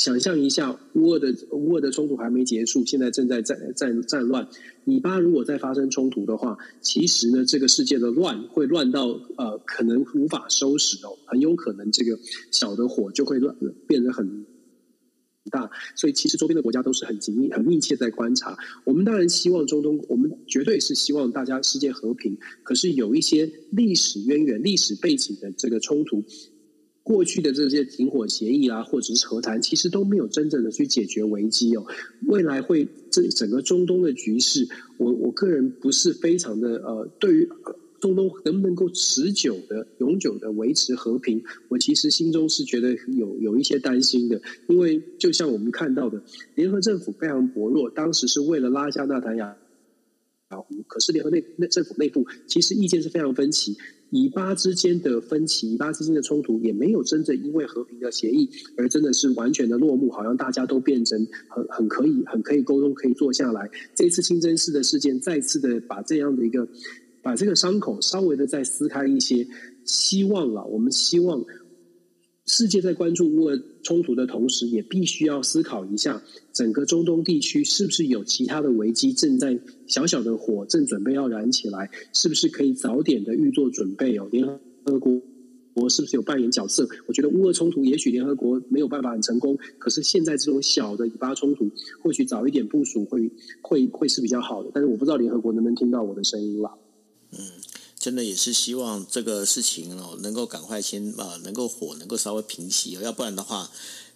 想象一下，乌俄的乌俄的冲突还没结束，现在正在战战战乱。以巴如果再发生冲突的话，其实呢，这个世界的乱会乱到呃，可能无法收拾哦，很有可能这个小的火就会乱变得很大。所以，其实周边的国家都是很紧密、很密切在观察。我们当然希望中东，我们绝对是希望大家世界和平。可是，有一些历史渊源、历史背景的这个冲突。过去的这些停火协议啊，或者是和谈，其实都没有真正的去解决危机哦。未来会这整个中东的局势，我我个人不是非常的呃，对于中东能不能够持久的、永久的维持和平，我其实心中是觉得有有一些担心的。因为就像我们看到的，联合政府非常薄弱，当时是为了拉下纳坦雅胡，可是联合内内政府内部其实意见是非常分歧。以巴之间的分歧，以巴之间的冲突，也没有真正因为和平的协议而真的是完全的落幕，好像大家都变成很很可以、很可以沟通、可以坐下来。这次清真寺的事件，再次的把这样的一个把这个伤口稍微的再撕开一些，希望啊，我们希望。世界在关注乌俄冲突的同时，也必须要思考一下，整个中东地区是不是有其他的危机正在小小的火正准备要燃起来？是不是可以早点的预做准备哦？联合国国是不是有扮演角色？我觉得乌俄冲突也许联合国没有办法很成功，可是现在这种小的以巴冲突，或许早一点部署会会会是比较好的。但是我不知道联合国能不能听到我的声音了。嗯。真的也是希望这个事情哦，能够赶快先啊，能够火能够稍微平息，哦要不然的话。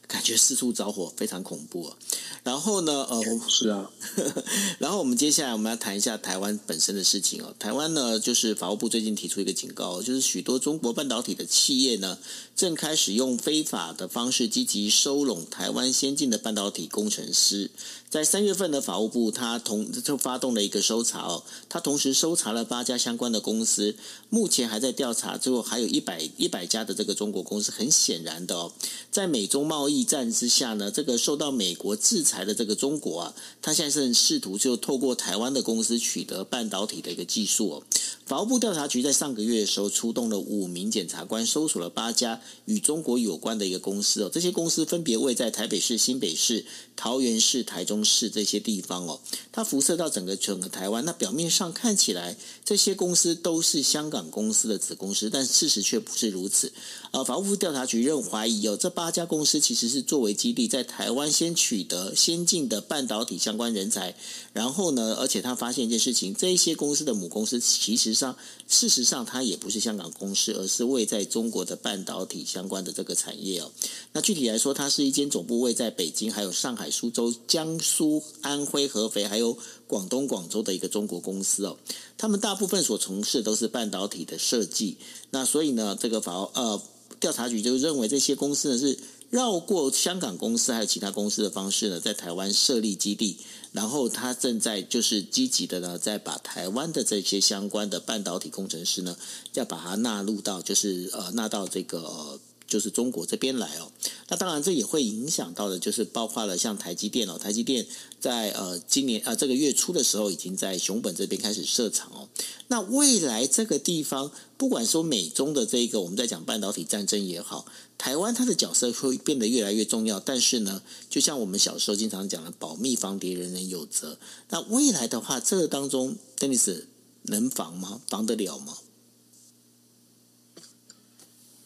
感觉四处着火，非常恐怖啊。然后呢，呃，是啊。然后我们接下来我们要谈一下台湾本身的事情哦。台湾呢，就是法务部最近提出一个警告，就是许多中国半导体的企业呢，正开始用非法的方式积极收拢台湾先进的半导体工程师。在三月份的法务部，他同就发动了一个搜查哦，他同时搜查了八家相关的公司，目前还在调查，最后还有一百一百家的这个中国公司。很显然的哦，在美中贸易。战之下呢，这个受到美国制裁的这个中国啊，他现在是试图就透过台湾的公司取得半导体的一个技术哦。法务部调查局在上个月的时候出动了五名检察官，搜索了八家与中国有关的一个公司哦。这些公司分别位在台北市、新北市、桃园市、台中市这些地方哦。它辐射到整个整个台湾，那表面上看起来这些公司都是香港公司的子公司，但事实却不是如此。呃，法务部调查局认怀疑哦，这八家公司其实是作为基地，在台湾先取得先进的半导体相关人才，然后呢，而且他发现一件事情，这一些公司的母公司其实上，事实上它也不是香港公司，而是位在中国的半导体相关的这个产业哦。那具体来说，它是一间总部位在北京、还有上海、苏州、江苏、安徽、合肥，还有广东广州的一个中国公司哦。他们大部分所从事都是半导体的设计。那所以呢，这个法呃调查局就认为这些公司呢是。绕过香港公司还有其他公司的方式呢，在台湾设立基地，然后他正在就是积极的呢，在把台湾的这些相关的半导体工程师呢，要把它纳入到就是呃纳到这个就是中国这边来哦。那当然这也会影响到的，就是包括了像台积电哦，台积电在呃今年啊、呃、这个月初的时候，已经在熊本这边开始设厂哦。那未来这个地方，不管说美中的这个我们在讲半导体战争也好，台湾它的角色会变得越来越重要。但是呢，就像我们小时候经常讲的“保密防谍，人人有责”。那未来的话，这个当中，Dennis 能防吗？防得了吗？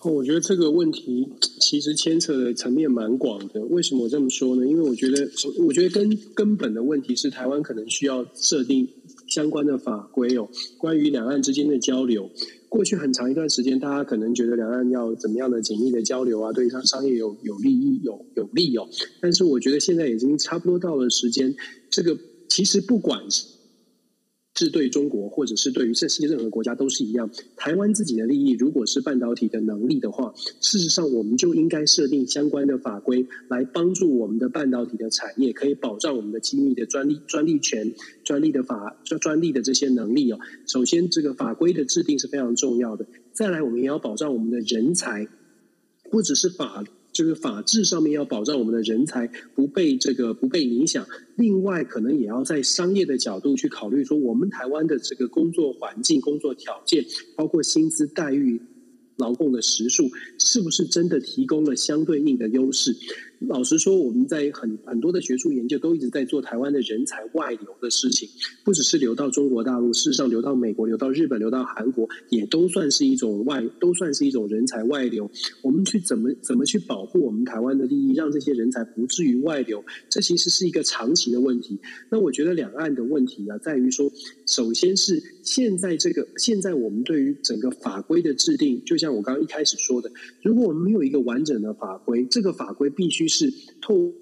我觉得这个问题其实牵扯的层面蛮广的。为什么我这么说呢？因为我觉得，我觉得根根本的问题是，台湾可能需要设定相关的法规哦，关于两岸之间的交流。过去很长一段时间，大家可能觉得两岸要怎么样的紧密的交流啊，对商商业有有利益、有有利哦。但是我觉得现在已经差不多到了时间，这个其实不管。是对中国，或者是对于这世界任何国家都是一样。台湾自己的利益，如果是半导体的能力的话，事实上我们就应该设定相关的法规，来帮助我们的半导体的产业，可以保障我们的机密的专利、专利权、专利的法、专专利的这些能力哦。首先，这个法规的制定是非常重要的。再来，我们也要保障我们的人才，不只是法。就是法治上面要保障我们的人才不被这个不被影响，另外可能也要在商业的角度去考虑说，我们台湾的这个工作环境、工作条件，包括薪资待遇。劳动的时数是不是真的提供了相对应的优势？老实说，我们在很很多的学术研究都一直在做台湾的人才外流的事情，不只是流到中国大陆，事实上流到美国、流到日本、流到韩国，也都算是一种外，都算是一种人才外流。我们去怎么怎么去保护我们台湾的利益，让这些人才不至于外流？这其实是一个长期的问题。那我觉得两岸的问题啊，在于说，首先是现在这个现在我们对于整个法规的制定，就像。我刚刚一开始说的，如果我们没有一个完整的法规，这个法规必须是透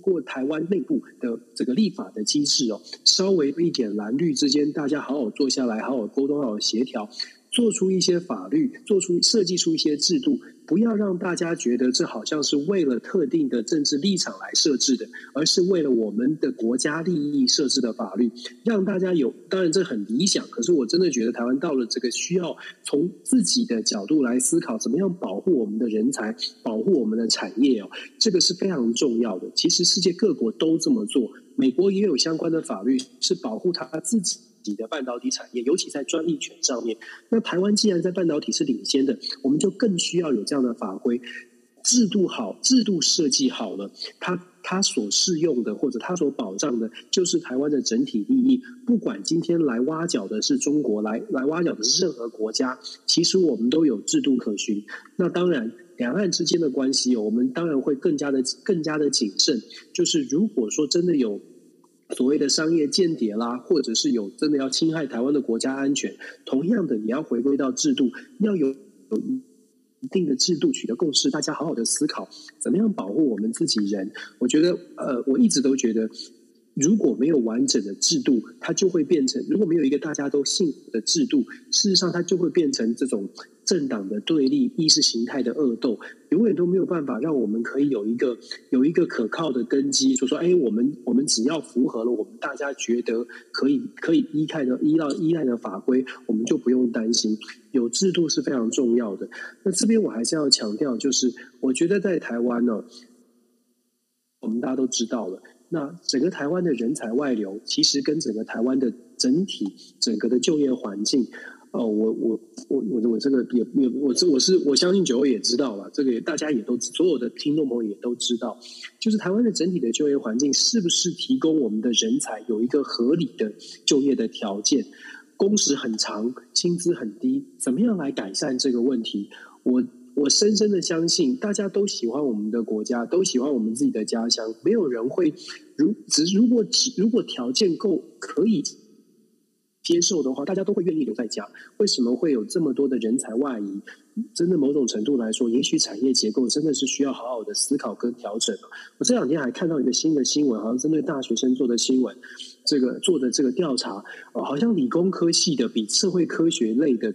过台湾内部的这个立法的机制哦，稍微一点蓝绿之间，大家好好坐下来，好好沟通，好好协调。做出一些法律，做出设计出一些制度，不要让大家觉得这好像是为了特定的政治立场来设置的，而是为了我们的国家利益设置的法律，让大家有。当然这很理想，可是我真的觉得台湾到了这个需要从自己的角度来思考，怎么样保护我们的人才，保护我们的产业哦，这个是非常重要的。其实世界各国都这么做，美国也有相关的法律是保护他自己。己的半导体产业，尤其在专利权上面。那台湾既然在半导体是领先的，我们就更需要有这样的法规制度好，制度设计好了，它它所适用的或者它所保障的，就是台湾的整体利益。不管今天来挖角的是中国，来来挖角的是任何国家，其实我们都有制度可循。那当然，两岸之间的关系，我们当然会更加的更加的谨慎。就是如果说真的有。所谓的商业间谍啦，或者是有真的要侵害台湾的国家安全，同样的，你要回归到制度，要有有一定的制度取得共识，大家好好的思考，怎么样保护我们自己人。我觉得，呃，我一直都觉得，如果没有完整的制度，它就会变成；如果没有一个大家都信服的制度，事实上它就会变成这种。政党的对立、意识形态的恶斗，永远都没有办法让我们可以有一个有一个可靠的根基，就说：哎，我们我们只要符合了我们大家觉得可以可以依赖的依赖依赖的法规，我们就不用担心。有制度是非常重要的。那这边我还是要强调，就是我觉得在台湾呢，我们大家都知道了，那整个台湾的人才外流，其实跟整个台湾的整体整个的就业环境。哦，我我我我我这个也也我这我是我相信九位也知道了，这个大家也都所有的听众朋友也都知道，就是台湾的整体的就业环境是不是提供我们的人才有一个合理的就业的条件？工时很长，薪资很低，怎么样来改善这个问题？我我深深的相信，大家都喜欢我们的国家，都喜欢我们自己的家乡，没有人会如只如果只如果条件够可以。接受的话，大家都会愿意留在家。为什么会有这么多的人才外移？真的某种程度来说，也许产业结构真的是需要好好的思考跟调整。我这两天还看到一个新的新闻，好像针对大学生做的新闻，这个做的这个调查，好像理工科系的比社会科学类的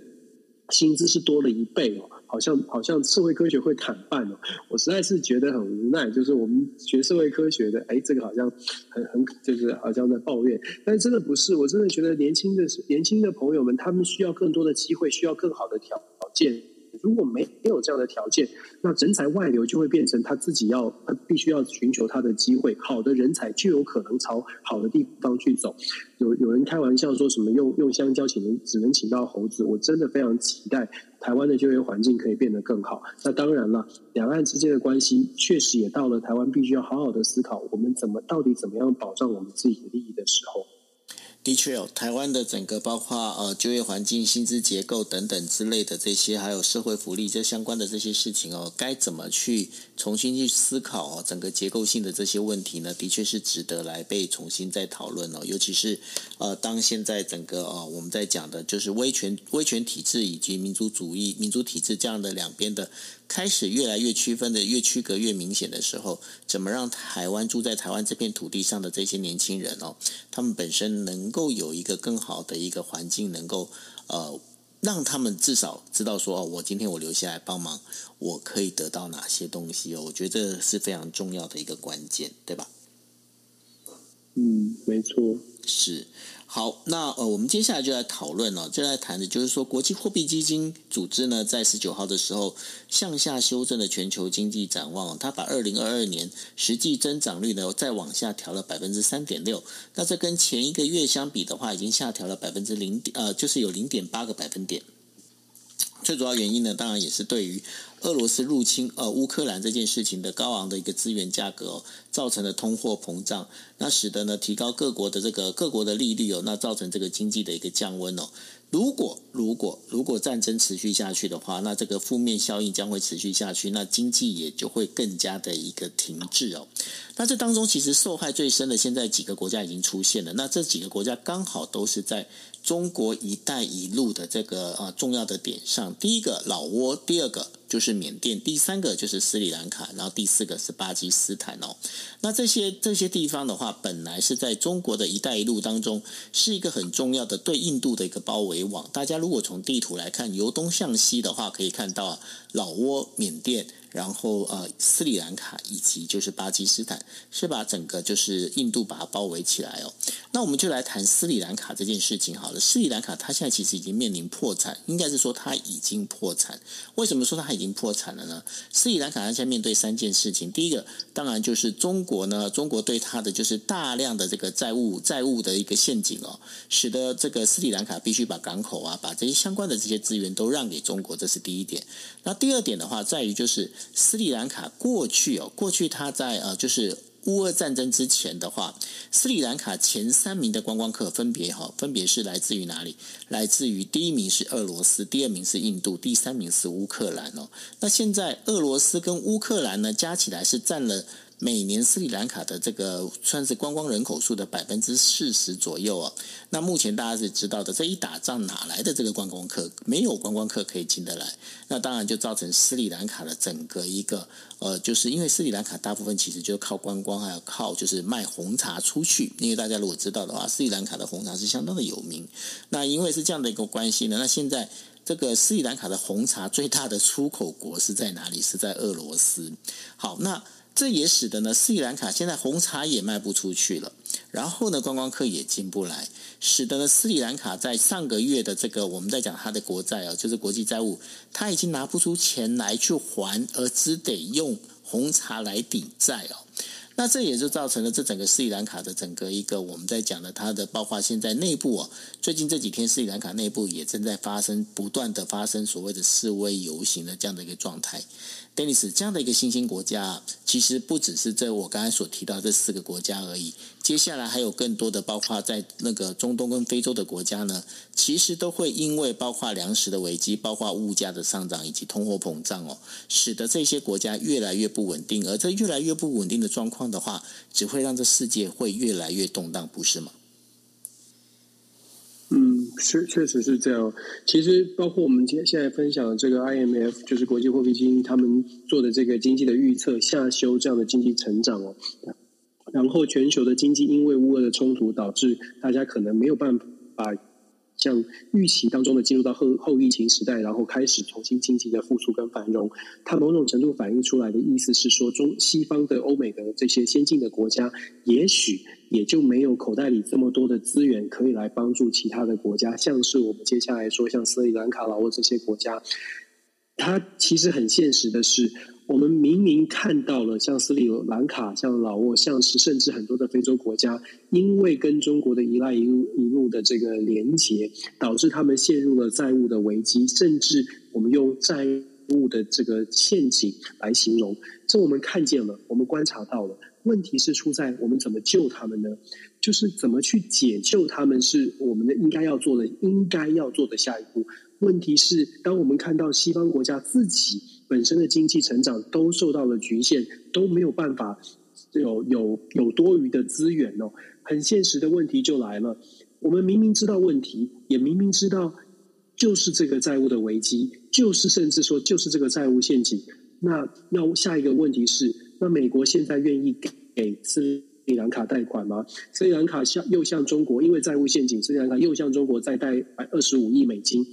薪资是多了一倍哦。好像好像社会科学会砍半哦，我实在是觉得很无奈。就是我们学社会科学的，哎，这个好像很很就是好像在抱怨，但是真的不是。我真的觉得年轻的年轻的朋友们，他们需要更多的机会，需要更好的条件，如果没有这样的条件，那人才外流就会变成他自己要，他必须要寻求他的机会。好的人才就有可能朝好的地方去走。有有人开玩笑说什么用用香蕉请能只能请到猴子，我真的非常期待台湾的就业环境可以变得更好。那当然了，两岸之间的关系确实也到了台湾必须要好好的思考，我们怎么到底怎么样保障我们自己的利益的时候。的确哦，台湾的整个包括呃就业环境、薪资结构等等之类的这些，还有社会福利这相关的这些事情哦，该怎么去重新去思考哦？整个结构性的这些问题呢，的确是值得来被重新再讨论哦。尤其是呃，当现在整个呃我们在讲的就是威权威权体制以及民族主义民主体制这样的两边的。开始越来越区分的越区隔越明显的时候，怎么让台湾住在台湾这片土地上的这些年轻人哦，他们本身能够有一个更好的一个环境，能够呃让他们至少知道说哦，我今天我留下来帮忙，我可以得到哪些东西哦？我觉得这是非常重要的一个关键，对吧？嗯，没错，是。好，那呃，我们接下来就来讨论哦，就来谈的就是说，国际货币基金组织呢，在十九号的时候向下修正了全球经济展望，它把二零二二年实际增长率呢再往下调了百分之三点六，那这跟前一个月相比的话，已经下调了百分之零点，呃，就是有零点八个百分点。最主要原因呢，当然也是对于俄罗斯入侵呃乌克兰这件事情的高昂的一个资源价格哦，造成的通货膨胀，那使得呢提高各国的这个各国的利率哦，那造成这个经济的一个降温哦。如果如果如果战争持续下去的话，那这个负面效应将会持续下去，那经济也就会更加的一个停滞哦。那这当中其实受害最深的，现在几个国家已经出现了。那这几个国家刚好都是在中国“一带一路”的这个啊重要的点上。第一个老挝，第二个就是缅甸，第三个就是斯里兰卡，然后第四个是巴基斯坦哦。那这些这些地方的话，本来是在中国的一带一路当中是一个很重要的对印度的一个包围网。大家如果从地图来看，由东向西的话，可以看到老挝、缅甸。然后呃，斯里兰卡以及就是巴基斯坦是把整个就是印度把它包围起来哦。那我们就来谈斯里兰卡这件事情好了。斯里兰卡它现在其实已经面临破产，应该是说它已经破产。为什么说它已经破产了呢？斯里兰卡它现在面对三件事情，第一个当然就是中国呢，中国对它的就是大量的这个债务债务的一个陷阱哦，使得这个斯里兰卡必须把港口啊，把这些相关的这些资源都让给中国，这是第一点。那第二点的话，在于就是。斯里兰卡过去哦，过去他在呃，就是乌俄战争之前的话，斯里兰卡前三名的观光客分别哈，分别是来自于哪里？来自于第一名是俄罗斯，第二名是印度，第三名是乌克兰哦。那现在俄罗斯跟乌克兰呢，加起来是占了。每年斯里兰卡的这个算是观光人口数的百分之四十左右啊。那目前大家是知道的，这一打仗哪来的这个观光客？没有观光客可以进得来，那当然就造成斯里兰卡的整个一个呃，就是因为斯里兰卡大部分其实就靠观光，还有靠就是卖红茶出去。因为大家如果知道的话，斯里兰卡的红茶是相当的有名。那因为是这样的一个关系呢，那现在这个斯里兰卡的红茶最大的出口国是在哪里？是在俄罗斯。好，那。这也使得呢，斯里兰卡现在红茶也卖不出去了，然后呢，观光客也进不来，使得呢，斯里兰卡在上个月的这个我们在讲它的国债啊，就是国际债务，它已经拿不出钱来去还，而只得用红茶来抵债哦。那这也就造成了这整个斯里兰卡的整个一个我们在讲的它的，包括现在内部哦，最近这几天斯里兰卡内部也正在发生不断的发生所谓的示威游行的这样的一个状态。Dennis，这样的一个新兴国家，其实不只是这我刚才所提到这四个国家而已。接下来还有更多的，包括在那个中东跟非洲的国家呢，其实都会因为包括粮食的危机、包括物价的上涨以及通货膨胀哦，使得这些国家越来越不稳定。而这越来越不稳定的状况的话，只会让这世界会越来越动荡，不是吗？嗯，是确实是这样。其实，包括我们今天现在分享的这个 IMF，就是国际货币基金，他们做的这个经济的预测，下修这样的经济成长哦。然后，全球的经济因为乌俄的冲突，导致大家可能没有办法。像预期当中的进入到后后疫情时代，然后开始重新经济的复苏跟繁荣，它某种程度反映出来的意思是说，中西方的欧美的这些先进的国家，也许也就没有口袋里这么多的资源可以来帮助其他的国家，像是我们接下来说像斯里兰卡、老挝这些国家。它其实很现实的是，我们明明看到了像斯里兰卡、像老挝、像是甚至很多的非洲国家，因为跟中国的一带一路一路的这个连结，导致他们陷入了债务的危机，甚至我们用债务的这个陷阱来形容。这我们看见了，我们观察到了。问题是出在我们怎么救他们呢？就是怎么去解救他们，是我们的应该要做的，应该要做的下一步。问题是，当我们看到西方国家自己本身的经济成长都受到了局限，都没有办法有有有多余的资源哦，很现实的问题就来了。我们明明知道问题，也明明知道就是这个债务的危机，就是甚至说就是这个债务陷阱。那那下一个问题是，那美国现在愿意给给斯里兰卡贷款吗？斯里兰卡向又向中国，因为债务陷阱，斯里兰卡又向中国再贷二十五亿美金。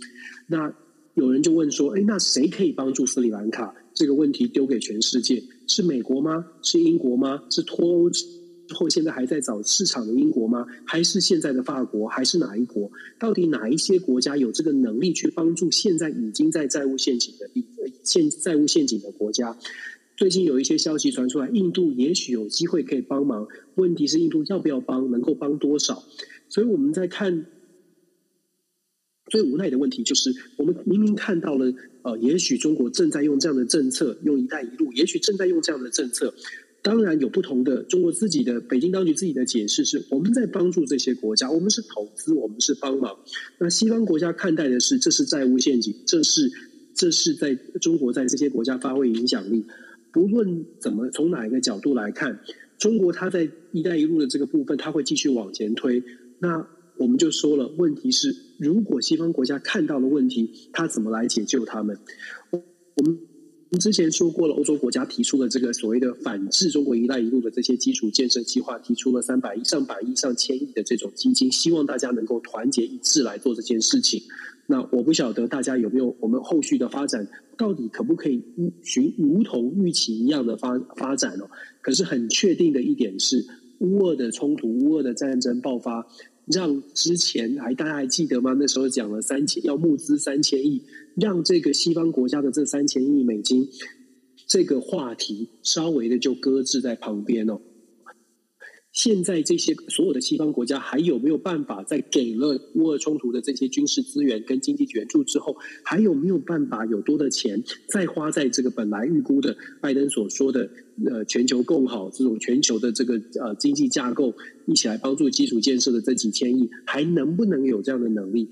那有人就问说：“哎，那谁可以帮助斯里兰卡？”这个问题丢给全世界：是美国吗？是英国吗？是脱欧之后现在还在找市场的英国吗？还是现在的法国？还是哪一国？到底哪一些国家有这个能力去帮助现在已经在债务陷阱的现债务陷阱的国家？最近有一些消息传出来，印度也许有机会可以帮忙。问题是印度要不要帮？能够帮多少？所以我们在看。最无奈的问题就是，我们明明看到了，呃，也许中国正在用这样的政策，用“一带一路”，也许正在用这样的政策。当然有不同的，中国自己的北京当局自己的解释是，我们在帮助这些国家，我们是投资，我们是帮忙。那西方国家看待的是，这是债务陷阱，这是这是在中国在这些国家发挥影响力。不论怎么从哪一个角度来看，中国它在“一带一路”的这个部分，它会继续往前推。那我们就说了，问题是，如果西方国家看到了问题，他怎么来解救他们？我们之前说过了，欧洲国家提出了这个所谓的反制中国“一带一路”的这些基础建设计划，提出了三百亿、上百亿、上千亿的这种基金，希望大家能够团结一致来做这件事情。那我不晓得大家有没有我们后续的发展，到底可不可以循如同预期一样的发发展哦？可是很确定的一点是，乌俄的冲突、乌俄的战争爆发。让之前还大家还记得吗？那时候讲了三千要募资三千亿，让这个西方国家的这三千亿美金这个话题稍微的就搁置在旁边哦。现在这些所有的西方国家还有没有办法在给了乌俄冲突的这些军事资源跟经济援助之后，还有没有办法有多的钱再花在这个本来预估的拜登所说的呃全球共好这种全球的这个呃经济架构一起来帮助基础建设的这几千亿，还能不能有这样的能力？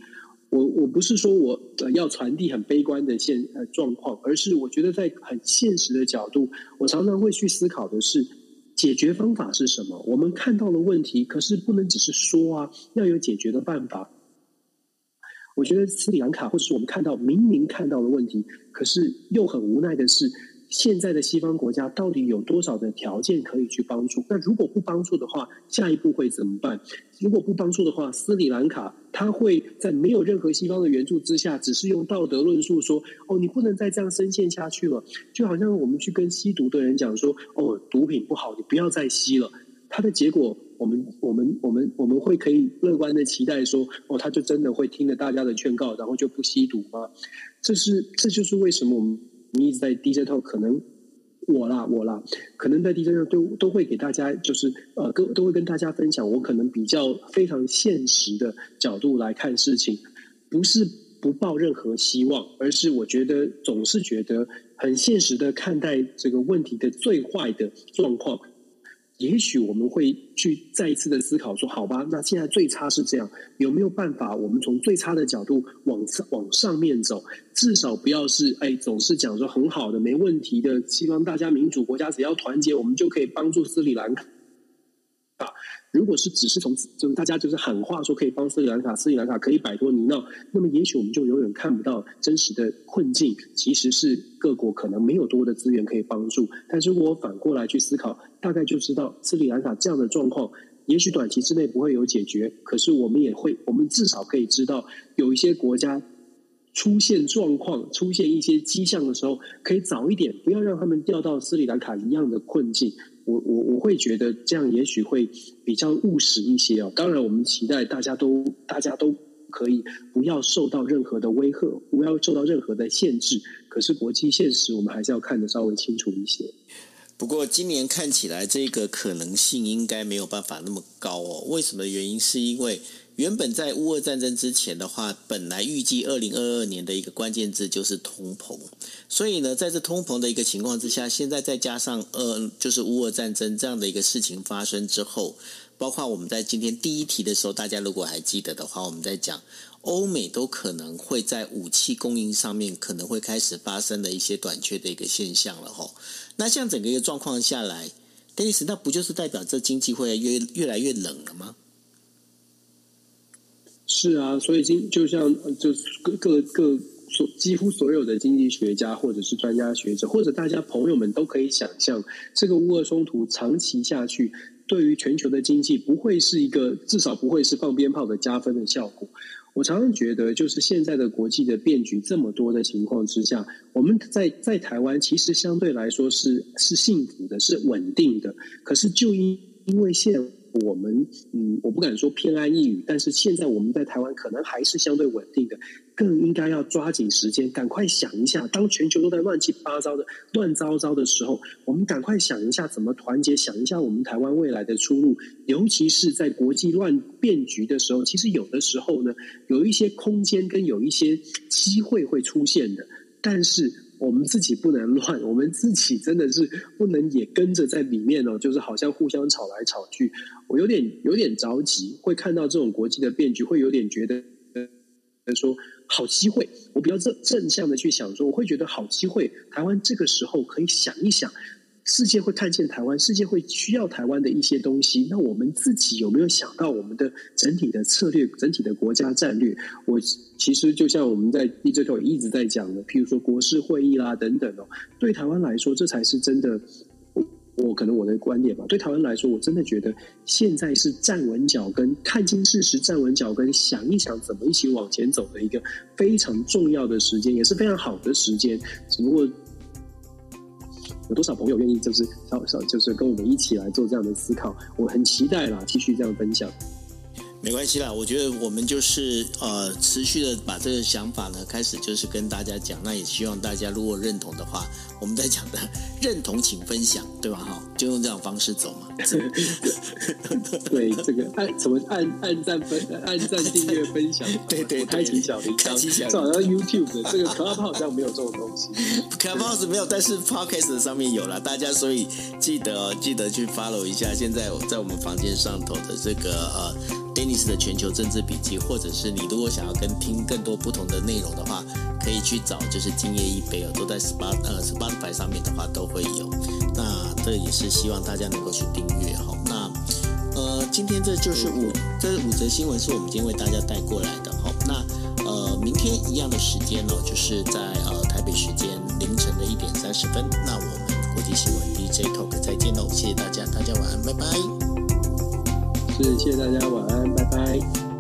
我我不是说我要传递很悲观的现呃状况，而是我觉得在很现实的角度，我常常会去思考的是。解决方法是什么？我们看到了问题，可是不能只是说啊，要有解决的办法。我觉得斯里兰卡，或者是我们看到明明看到了问题，可是又很无奈的是。现在的西方国家到底有多少的条件可以去帮助？那如果不帮助的话，下一步会怎么办？如果不帮助的话，斯里兰卡他会在没有任何西方的援助之下，只是用道德论述说：“哦，你不能再这样深陷下去了。”就好像我们去跟吸毒的人讲说：“哦，毒品不好，你不要再吸了。”他的结果，我们我们我们我们会可以乐观的期待说：“哦，他就真的会听了大家的劝告，然后就不吸毒吗？”这是这就是为什么我们。你一直在 DJ Talk，可能我啦我啦，可能在 DJ Talk 都都会给大家，就是呃，跟都会跟大家分享，我可能比较非常现实的角度来看事情，不是不抱任何希望，而是我觉得总是觉得很现实的看待这个问题的最坏的状况。也许我们会去再一次的思考说，好吧，那现在最差是这样，有没有办法？我们从最差的角度往上往上面走，至少不要是哎，总是讲说很好的、没问题的，希望大家民主国家只要团结，我们就可以帮助斯里兰卡。如果是只是从就是大家就是喊话说可以帮斯里兰卡，斯里兰卡可以摆脱泥淖，那么也许我们就永远看不到真实的困境，其实是各国可能没有多的资源可以帮助。但是如果我反过来去思考，大概就知道斯里兰卡这样的状况，也许短期之内不会有解决，可是我们也会，我们至少可以知道有一些国家出现状况、出现一些迹象的时候，可以早一点，不要让他们掉到斯里兰卡一样的困境。我我我会觉得这样也许会比较务实一些哦。当然，我们期待大家都大家都可以不要受到任何的威吓，不要受到任何的限制。可是国际现实，我们还是要看得稍微清楚一些。不过今年看起来，这个可能性应该没有办法那么高哦。为什么原因？是因为原本在乌俄战争之前的话，本来预计二零二二年的一个关键字就是通膨。所以呢，在这通膨的一个情况之下，现在再加上呃，就是乌俄战争这样的一个事情发生之后，包括我们在今天第一题的时候，大家如果还记得的话，我们在讲欧美都可能会在武器供应上面可能会开始发生的一些短缺的一个现象了吼。那像整个一个状况下来，Dennis，那不就是代表这经济会越越来越冷了吗？是啊，所以经就像就各各各所几乎所有的经济学家或者是专家学者或者大家朋友们都可以想象，这个乌俄冲突长期下去，对于全球的经济不会是一个至少不会是放鞭炮的加分的效果。我常常觉得，就是现在的国际的变局这么多的情况之下，我们在在台湾其实相对来说是是幸福的，是稳定的。可是就因因为现我们嗯，我不敢说偏安一隅，但是现在我们在台湾可能还是相对稳定的，更应该要抓紧时间，赶快想一下，当全球都在乱七八糟的乱糟糟的时候，我们赶快想一下怎么团结，想一下我们台湾未来的出路，尤其是在国际乱变局的时候，其实有的时候呢，有一些空间跟有一些机会会出现的，但是。我们自己不能乱，我们自己真的是不能也跟着在里面哦，就是好像互相吵来吵去。我有点有点着急，会看到这种国际的变局，会有点觉得说好机会。我比较正正向的去想说，我会觉得好机会。台湾这个时候可以想一想。世界会看见台湾，世界会需要台湾的一些东西。那我们自己有没有想到我们的整体的策略、整体的国家战略？我其实就像我们在 DJ 头一直在讲的，譬如说国事会议啦等等哦，对台湾来说，这才是真的。我可能我的观点吧，对台湾来说，我真的觉得现在是站稳脚跟、看清事实、站稳脚跟，想一想怎么一起往前走的一个非常重要的时间，也是非常好的时间。只不过。有多少朋友愿意就是稍稍就是跟我们一起来做这样的思考？我很期待啦，继续这样分享。没关系啦，我觉得我们就是呃持续的把这个想法呢开始就是跟大家讲，那也希望大家如果认同的话，我们在讲的认同请分享，对吧？哈，就用这种方式走嘛。对，这个按什么按按赞分按赞订阅分享，对对，开启小铃铛，这好像 YouTube 的这个 Clubhouse 好像没有这种东西，Clubhouse 没有，但是 Podcast 上面有了，大家所以记得哦，记得去 follow 一下。现在在我们房间上头的这个呃。Dennis 的全球政治笔记，或者是你如果想要跟听更多不同的内容的话，可以去找就是今夜一杯哦，都在 Spot 呃白上面的话都会有。那这也是希望大家能够去订阅哈。那呃，今天这就是五这五则新闻是我们今天为大家带过来的哈。那呃，明天一样的时间哦，就是在呃台北时间凌晨的一点三十分。那我们国际新闻 DJ Talk 再见喽，谢谢大家，大家晚安，拜拜。是，谢谢大家，晚安，拜拜。